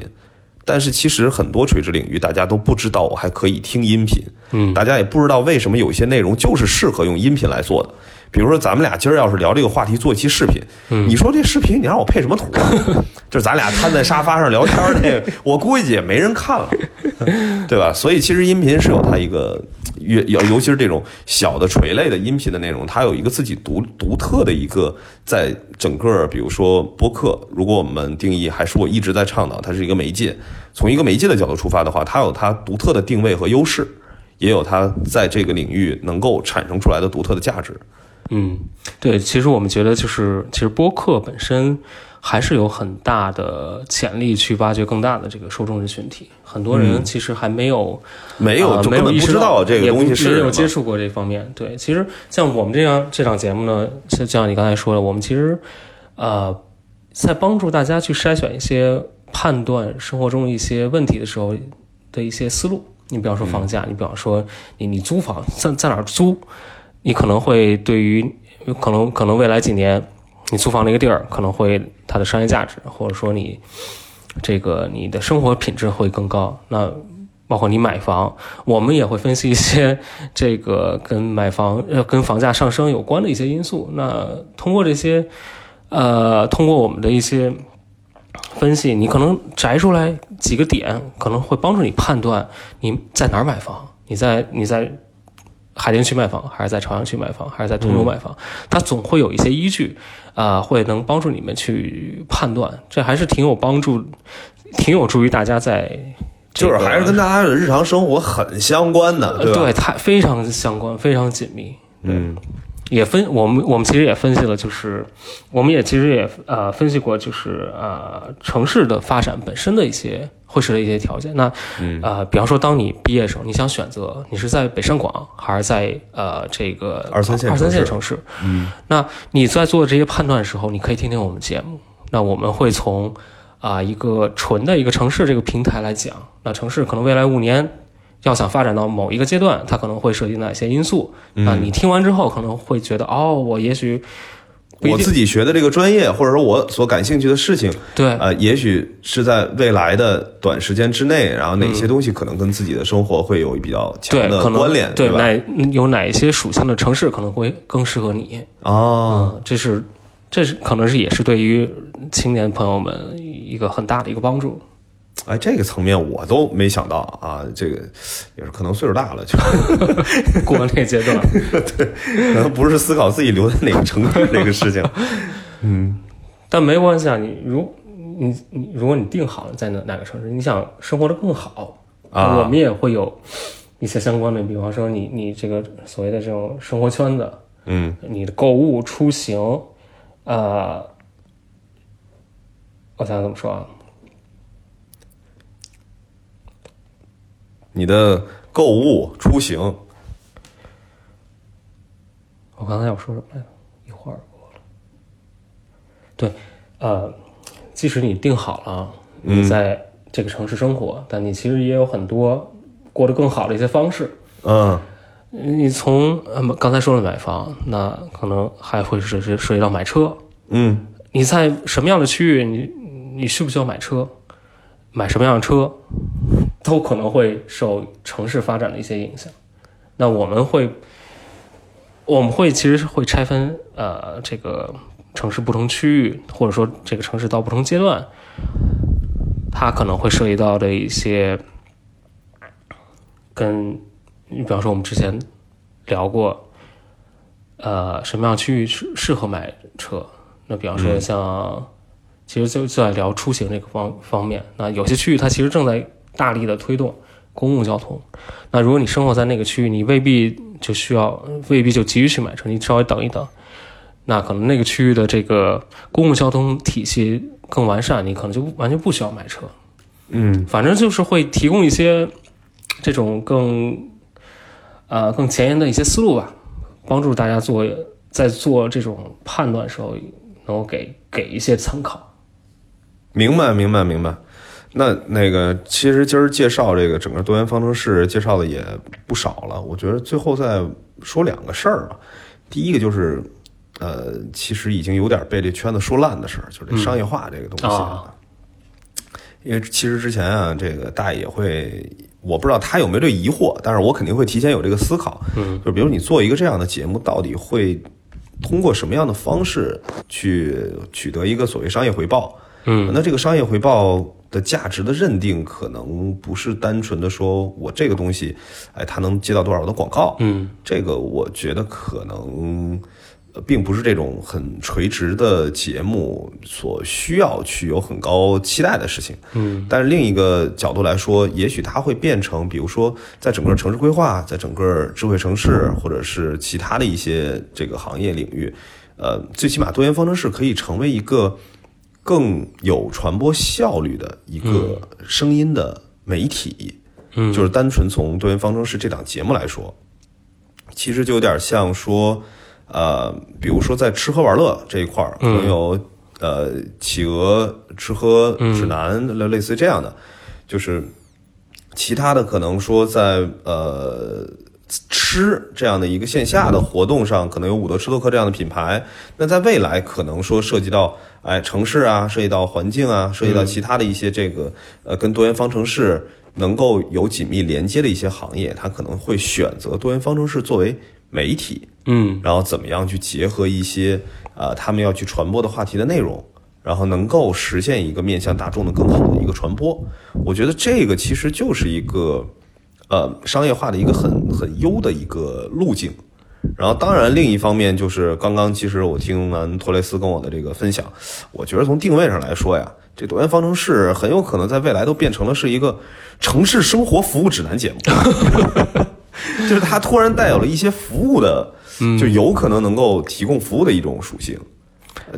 但是其实很多垂直领域，大家都不知道我还可以听音频，嗯，大家也不知道为什么有些内容就是适合用音频来做的。比如说，咱们俩今儿要是聊这个话题，做一期视频，你说这视频你让我配什么图啊？就是咱俩瘫在沙发上聊天那个，我估计也没人看了，对吧？所以其实音频是有它一个尤尤尤其是这种小的垂类的音频的内容，它有一个自己独独特的一个在整个比如说播客，如果我们定义还是我一直在倡导，它是一个媒介，从一个媒介的角度出发的话，它有它独特的定位和优势，也有它在这个领域能够产生出来的独特的价值。嗯，对，其实我们觉得就是，其实播客本身还是有很大的潜力去挖掘更大的这个受众人群体。很多人其实还没有、没有，根本不知没有意识到道这个东西是没有接触过这方面。对，其实像我们这样这档节目呢，就像你刚才说的，我们其实呃在帮助大家去筛选一些判断生活中一些问题的时候的一些思路。你比方说房价，你比方说你你租房在在哪儿租，你可能会对于可能可能未来几年你租房那个地儿可能会它的商业价值，或者说你这个你的生活品质会更高。那包括你买房，我们也会分析一些 这个跟买房呃跟房价上升有关的一些因素。那通过这些呃通过我们的一些分析，你可能摘出来几个点，可能会帮助你判断你在哪儿买房，你在你在海淀区卖房，还是在朝阳区卖房，还是在通州卖房，它总会有一些依据，啊、会能帮助你们去判断，这还是挺有帮助，挺有助于大家在、这个，就是还是跟大家的日常生活很相关的，呃对吧？对它非常相关，非常紧密。嗯也分我们我们其实也分析了，就是我们也其实也呃分析过，就是呃城市的发展本身的一些会是的一些条件。那嗯呃，比方说，当你毕业的时候，你想选择你是在北上广还是在呃这个二三线二三线城城市，嗯那你在做这些判断的时候，你可以听听我们节目。那我们会从啊、一个纯的一个城市这个平台来讲，那城市可能未来五年要想发展到某一个阶段，它可能会涉及哪些因素？啊你听完之后可能会觉得，哦，我也许我自己学的这个专业，或者说我所感兴趣的事情，对呃，也许是在未来的短时间之内，然后哪些东西可能跟自己的生活会有比较强的关联，对吧？哪有哪一些属性的城市可能会更适合你？哦，嗯，这是这是可能是也是对于青年朋友们一个很大的一个帮助。哎，这个层面我都没想到啊，这个也是可能岁数大了，就 过了那个阶段，对可能不是思考自己留在哪个城市这个事情。嗯但没关系啊，你如你你如果你定好了在哪哪个城市，你想生活的更好啊我们也会有一些相关的，比方说你你这个所谓的这种生活圈子，嗯你的购物、出行，呃，我想想怎么说啊？你的购物、出行，我刚才要说什么来着？一会儿过了。对，呃，即使你定好了你在这个城市生活，但你其实也有很多过得更好的一些方式。嗯你从呃刚才说了买房，那可能还会涉及到买车。嗯你在什么样的区域，你你需不需要买车？买什么样的车，都可能会受城市发展的一些影响。那我们会，我们会其实是会拆分呃这个城市不同区域，或者说这个城市到不同阶段，它可能会涉及到的一些跟你比方说我们之前聊过，呃什么样区域适适合买车？那比方说像、其实就就在聊出行这个方方面，那有些区域它其实正在大力的推动公共交通。那如果你生活在那个区域，你未必就需要，未必就急于去买车，你稍微等一等，那可能那个区域的这个公共交通体系更完善，你可能就完全不需要买车。嗯反正就是会提供一些这种更呃更前沿的一些思路吧，帮助大家做在做这种判断的时候能够给给一些参考。明白，明白，明白。那那个，其实今儿介绍这个整个多元方程式介绍的也不少了。我觉得最后再说两个事儿吧。第一个就是，呃，其实已经有点被这圈子说烂的事儿，就是这商业化这个东西。啊因为其实之前啊，这个大爷也会，我不知道他有没有这疑惑，但是我肯定会提前有这个思考。嗯，就比如你做一个这样的节目，到底会通过什么样的方式去取得一个所谓商业回报？嗯，那这个商业回报的价值的认定，可能不是单纯的说我这个东西，哎，它能接到多少的广告，嗯，这个我觉得可能。呃并不是这种很垂直的节目所需要去有很高期待的事情，嗯，但是另一个角度来说，也许它会变成，比如说，在整个城市规划，在整个智慧城市，或者是其他的一些这个行业领域，呃，最起码多元方程式可以成为一个更有传播效率的一个声音的媒体。嗯。就是单纯从多元方程式这档节目来说，其实就有点像说，呃，比如说在吃喝玩乐这一块儿，可能有呃企鹅吃喝指南，类类似于这样的，就是其他的可能说在呃吃这样的一个线下的活动上，可能有伍德吃多克这样的品牌。那在未来可能说涉及到哎城市啊，涉及到环境啊，涉及到其他的一些这个呃跟多元方程式能够有紧密连接的一些行业，它可能会选择多元方程式作为媒体，嗯然后怎么样去结合一些呃他们要去传播的话题的内容，然后能够实现一个面向大众的更好的一个传播。我觉得这个其实就是一个呃商业化的一个很很优的一个路径。然后，当然，另一方面就是刚刚其实我听完托雷斯跟我的这个分享，我觉得从定位上来说呀，这多元方程式很有可能在未来都变成了是一个城市生活服务指南节目。就是它突然带有了一些服务的，就有可能能够提供服务的一种属性。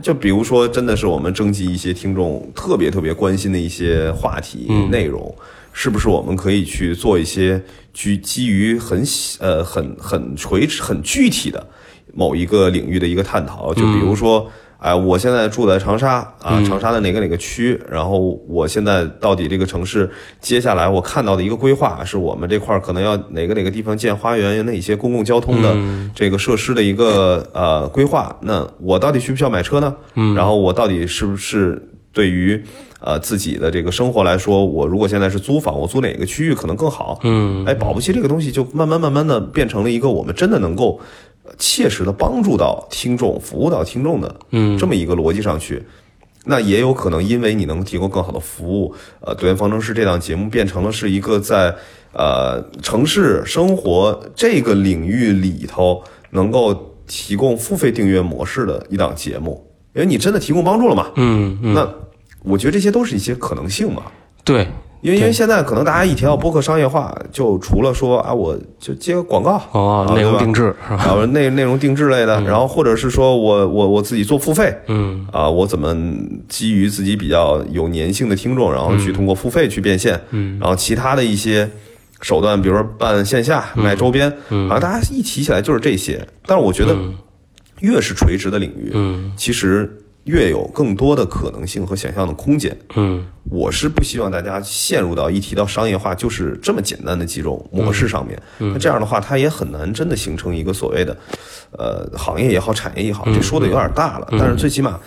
就比如说，真的是我们征集一些听众特别特别关心的一些话题内容，是不是我们可以去做一些基基于很细呃很很垂直很具体的某一个领域的一个探讨？就比如说。哎，我现在住在长沙啊，长沙的哪个哪个区？然后我现在到底这个城市接下来我看到的一个规划，是我们这块儿可能要哪个哪个地方建花园，有哪些公共交通的这个设施的一个呃规划？那我到底需不需要买车呢？嗯，然后我到底是不是对于呃自己的这个生活来说，我如果现在是租房，我租哪个区域可能更好？嗯，哎，保不齐这个东西就慢慢慢慢的变成了一个我们真的能够呃切实的帮助到听众、服务到听众的，嗯，这么一个逻辑上去。那也有可能，因为你能提供更好的服务，呃，多元方程式这档节目变成了是一个在呃城市生活这个领域里头能够提供付费订阅模式的一档节目，因为你真的提供帮助了嘛。嗯嗯，那我觉得这些都是一些可能性嘛。对，因为因为现在可能大家一提到播客商业化，就除了说啊，我就接个广告哦，啊内容定制是吧？然后内内容定制类的，然后或者是说我我我自己做付费，嗯。啊，我怎么基于自己比较有粘性的听众，然后去通过付费去变现，嗯，然后其他的一些手段，比如说办线下卖周边，嗯。好像大家一提起来就是这些。但是我觉得，越是垂直的领域，嗯。其实越有更多的可能性和想象的空间。嗯我是不希望大家陷入到一提到商业化就是这么简单的几种模式上面。那这样的话，它也很难真的形成一个所谓的，呃，行业也好，产业也好，这说的有点大了。但是最起码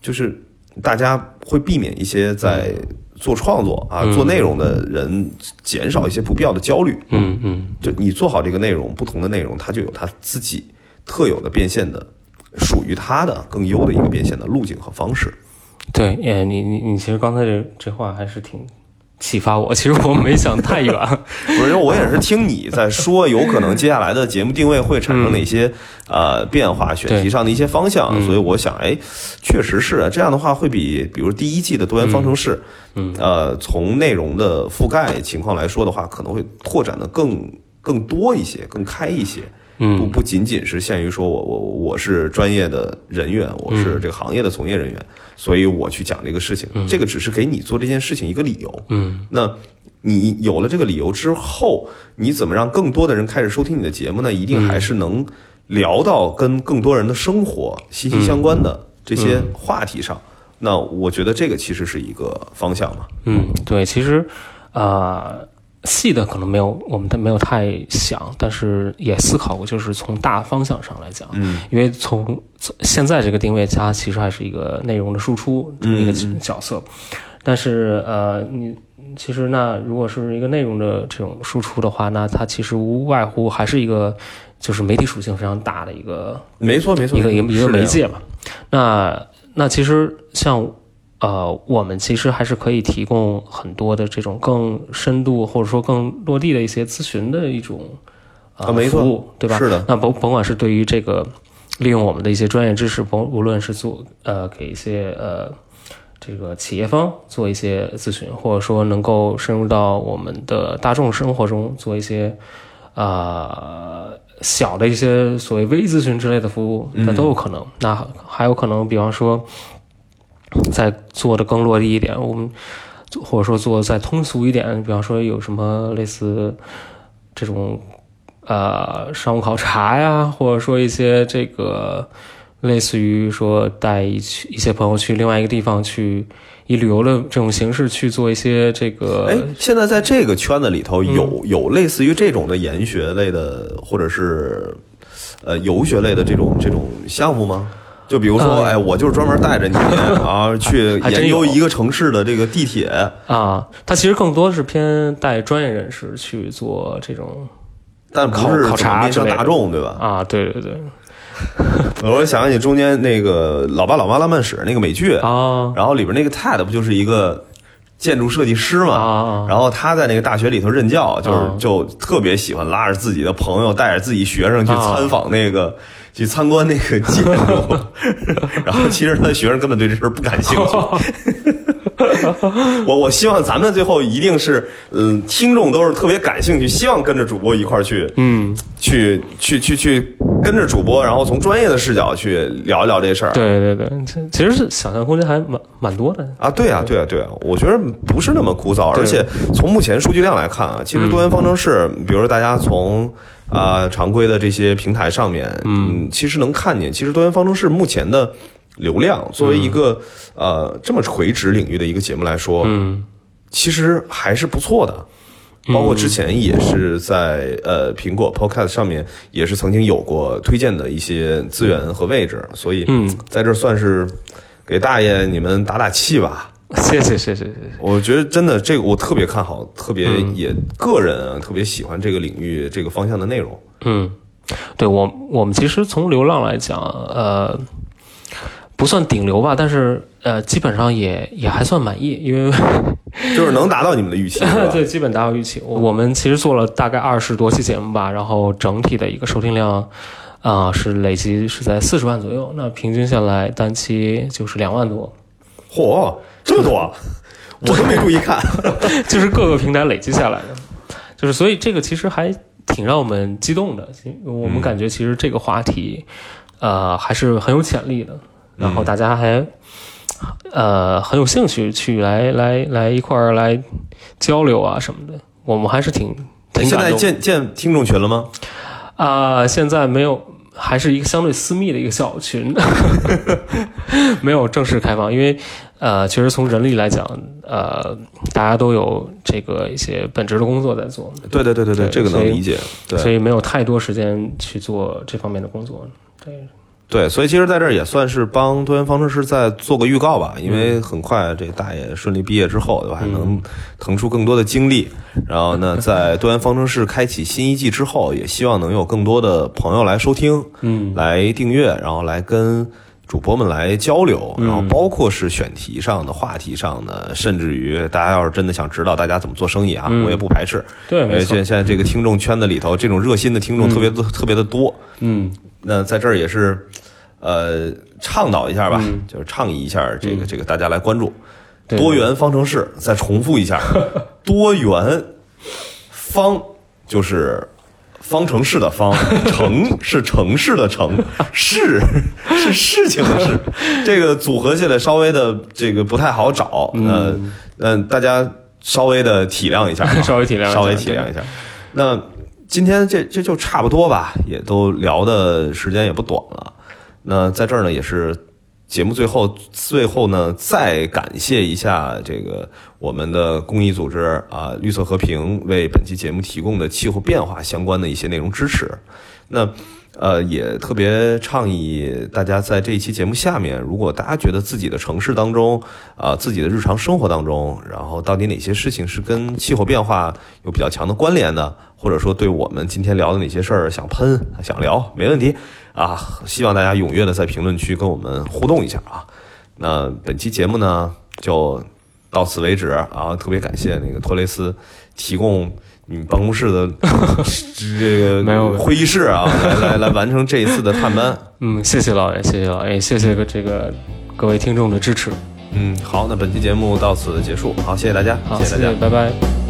就是大家会避免一些在做创作啊、做内容的人减少一些不必要的焦虑。嗯嗯就你做好这个内容，不同的内容它就有它自己特有的变现的，属于它的更优的一个变现的路径和方式。对，呃，你你你其实刚才这这话还是挺启发我。其实我没想太远，不是，因为我也是听你在说，有可能接下来的节目定位会产生哪些、呃变化，选题上的一些方向，所以我想，哎，确实是啊这样的话，会比比如第一季的多元方程式，嗯呃，从内容的覆盖情况来说的话，可能会拓展的更更多一些，更开一些。嗯不不仅仅是限于说我我我是专业的人员，我嗯是这个行业的从业人员，所以我去讲这个事情，这个只是给你做这件事情一个理由。嗯那你有了这个理由之后，你怎么让更多的人开始收听你的节目呢？一定还是能聊到跟更多人的生活息息相关的这些话题上。那我觉得这个其实是一个方向嘛。嗯，对，其实呃，细的可能没有我们没有太想，但是也思考过，就是从大方向上来讲，嗯，因为从从现在这个定位，它其实还是一个内容的输出这么一个角色，但是呃，你其实那如果是一个内容的这种输出的话，那它其实无外乎还是一个就是媒体属性非常大的一个没错没错，一个一个。媒介嘛。那那其实像呃，我们其实还是可以提供很多的这种更深度或者说更落地的一些咨询的一种呃服务，对吧？是的，那甭甭管是对于这个利用我们的一些专业知识，甭无论是做呃给一些呃这个企业方做一些咨询，或者说能够深入到我们的大众生活中做一些呃小的一些所谓微咨询之类的服务，那都有可能。那还有可能，比方说再做的更落地一点，我们或者说做得再通俗一点，比方说有什么类似这种呃商务考察呀，或者说一些这个类似于说带一去一些朋友去另外一个地方去以旅游的这种形式去做一些这个哎，现在在这个圈子里头有有类似于这种的研学类的，或者是呃游学类的这种这种项目吗？就比如说，呃哎，我就是专门带着你啊去研究一个城市的这个地铁，啊，它其实更多是偏带专业人士去做这种但不是考考怎么面向大众，对吧？啊，对对对。我想起中间那个《老爸老妈浪漫史》那个美剧，啊。然后里边那个 Ted 不就是一个建筑设计师嘛？啊。然后他在那个大学里头任教，就是啊。就特别喜欢拉着自己的朋友，带着自己学生去啊。参访那个，去参观那个建筑。然后其实他的学生根本对这事儿不感兴趣。我我希望咱们最后一定是，嗯，听众都是特别感兴趣，希望跟着主播一块儿去，嗯，去去去去跟着主播，然后从专业的视角去聊一聊这事儿。对对对，这其实是想象空间还蛮蛮多的。啊，对啊，对啊，对啊，我觉得不是那么枯燥，而且从目前数据量来看啊，其实多元方程式，比如说大家从啊、常规的这些平台上面，嗯，其实能看见，其实多元方程式目前的流量，作为一个、呃这么垂直领域的一个节目来说，嗯其实还是不错的。包括之前也是在呃苹果 Podcast 上面也是曾经有过推荐的一些资源和位置，所以嗯，在这算是给大爷你们打打气吧。谢谢谢谢谢谢。我觉得真的这个我特别看好，特别嗯也个人啊特别喜欢这个领域这个方向的内容。嗯，对我我们其实从流浪来讲，呃，不算顶流吧，但是呃，基本上也也还算满意，因为 就是能达到你们的预期，对，基本达到预期。我我们其实做了大概二十多期节目吧，然后整体的一个收听量。啊、是累计是在四十万左右，那平均下来单期就是两万多，嚯，这么多，我都没注意看。就是各个平台累积下来的，就是所以这个其实还挺让我们激动的。我们感觉其实这个话题，呃，还是很有潜力的，然后大家还呃很有兴趣去来来来一块儿来交流啊什么的，我们还是挺挺现在建建听众群了吗？啊、现在没有。还是一个相对私密的一个小群，没有正式开放，因为呃，其实从人力来讲，呃，大家都有这个一些本职的工作在做，对对对对对，对这个能理解。对，所以没有太多时间去做这方面的工作。对，对，所以其实在这儿也算是帮多元方程式再做个预告吧，因为很快这大爷顺利毕业之后，对吧，还能腾出更多的精力。然后呢，在多元方程式开启新一季之后，也希望能有更多的朋友来收听，嗯，来订阅，然后来跟主播们来交流，然后包括是选题上的、话题上的，甚至于大家要是真的想知道大家怎么做生意啊，我也不排斥。对，因为现，现在这个听众圈子里头，这种热心的听众特别的、特别的多。嗯，那在这儿也是，呃，倡导一下吧，就是倡议一下这个、这个大家来关注。多元方程式。再重复一下，多元方就是方程式的方，城是城市的城，事是事情的事。这个组合起来稍微的这个不太好找，呃，嗯、大家稍微的体谅一下啊，稍微体谅一下稍微体谅一下。那今天这这就差不多吧，也都聊的时间也不短了。那在这儿呢，也是节目最后最后呢，再感谢一下这个我们的公益组织啊，绿色和平为本期节目提供的气候变化相关的一些内容支持。那呃，也特别倡议大家在这一期节目下面，如果大家觉得自己的城市当中，啊、自己的日常生活当中，然后到底哪些事情是跟气候变化有比较强的关联的，或者说对我们今天聊的哪些事儿想喷想聊，没问题。啊！希望大家踊跃的在评论区跟我们互动一下啊。那本期节目呢就到此为止啊，特别感谢那个托雷斯提供你办公室的 这个没有会议室啊，来来来完成这一次的探班。嗯，谢谢老爷，谢谢老爷，谢谢个这个各位听众的支持。嗯，好，那本期节目到此结束，好，谢谢大家，好，谢谢大家谢，拜拜。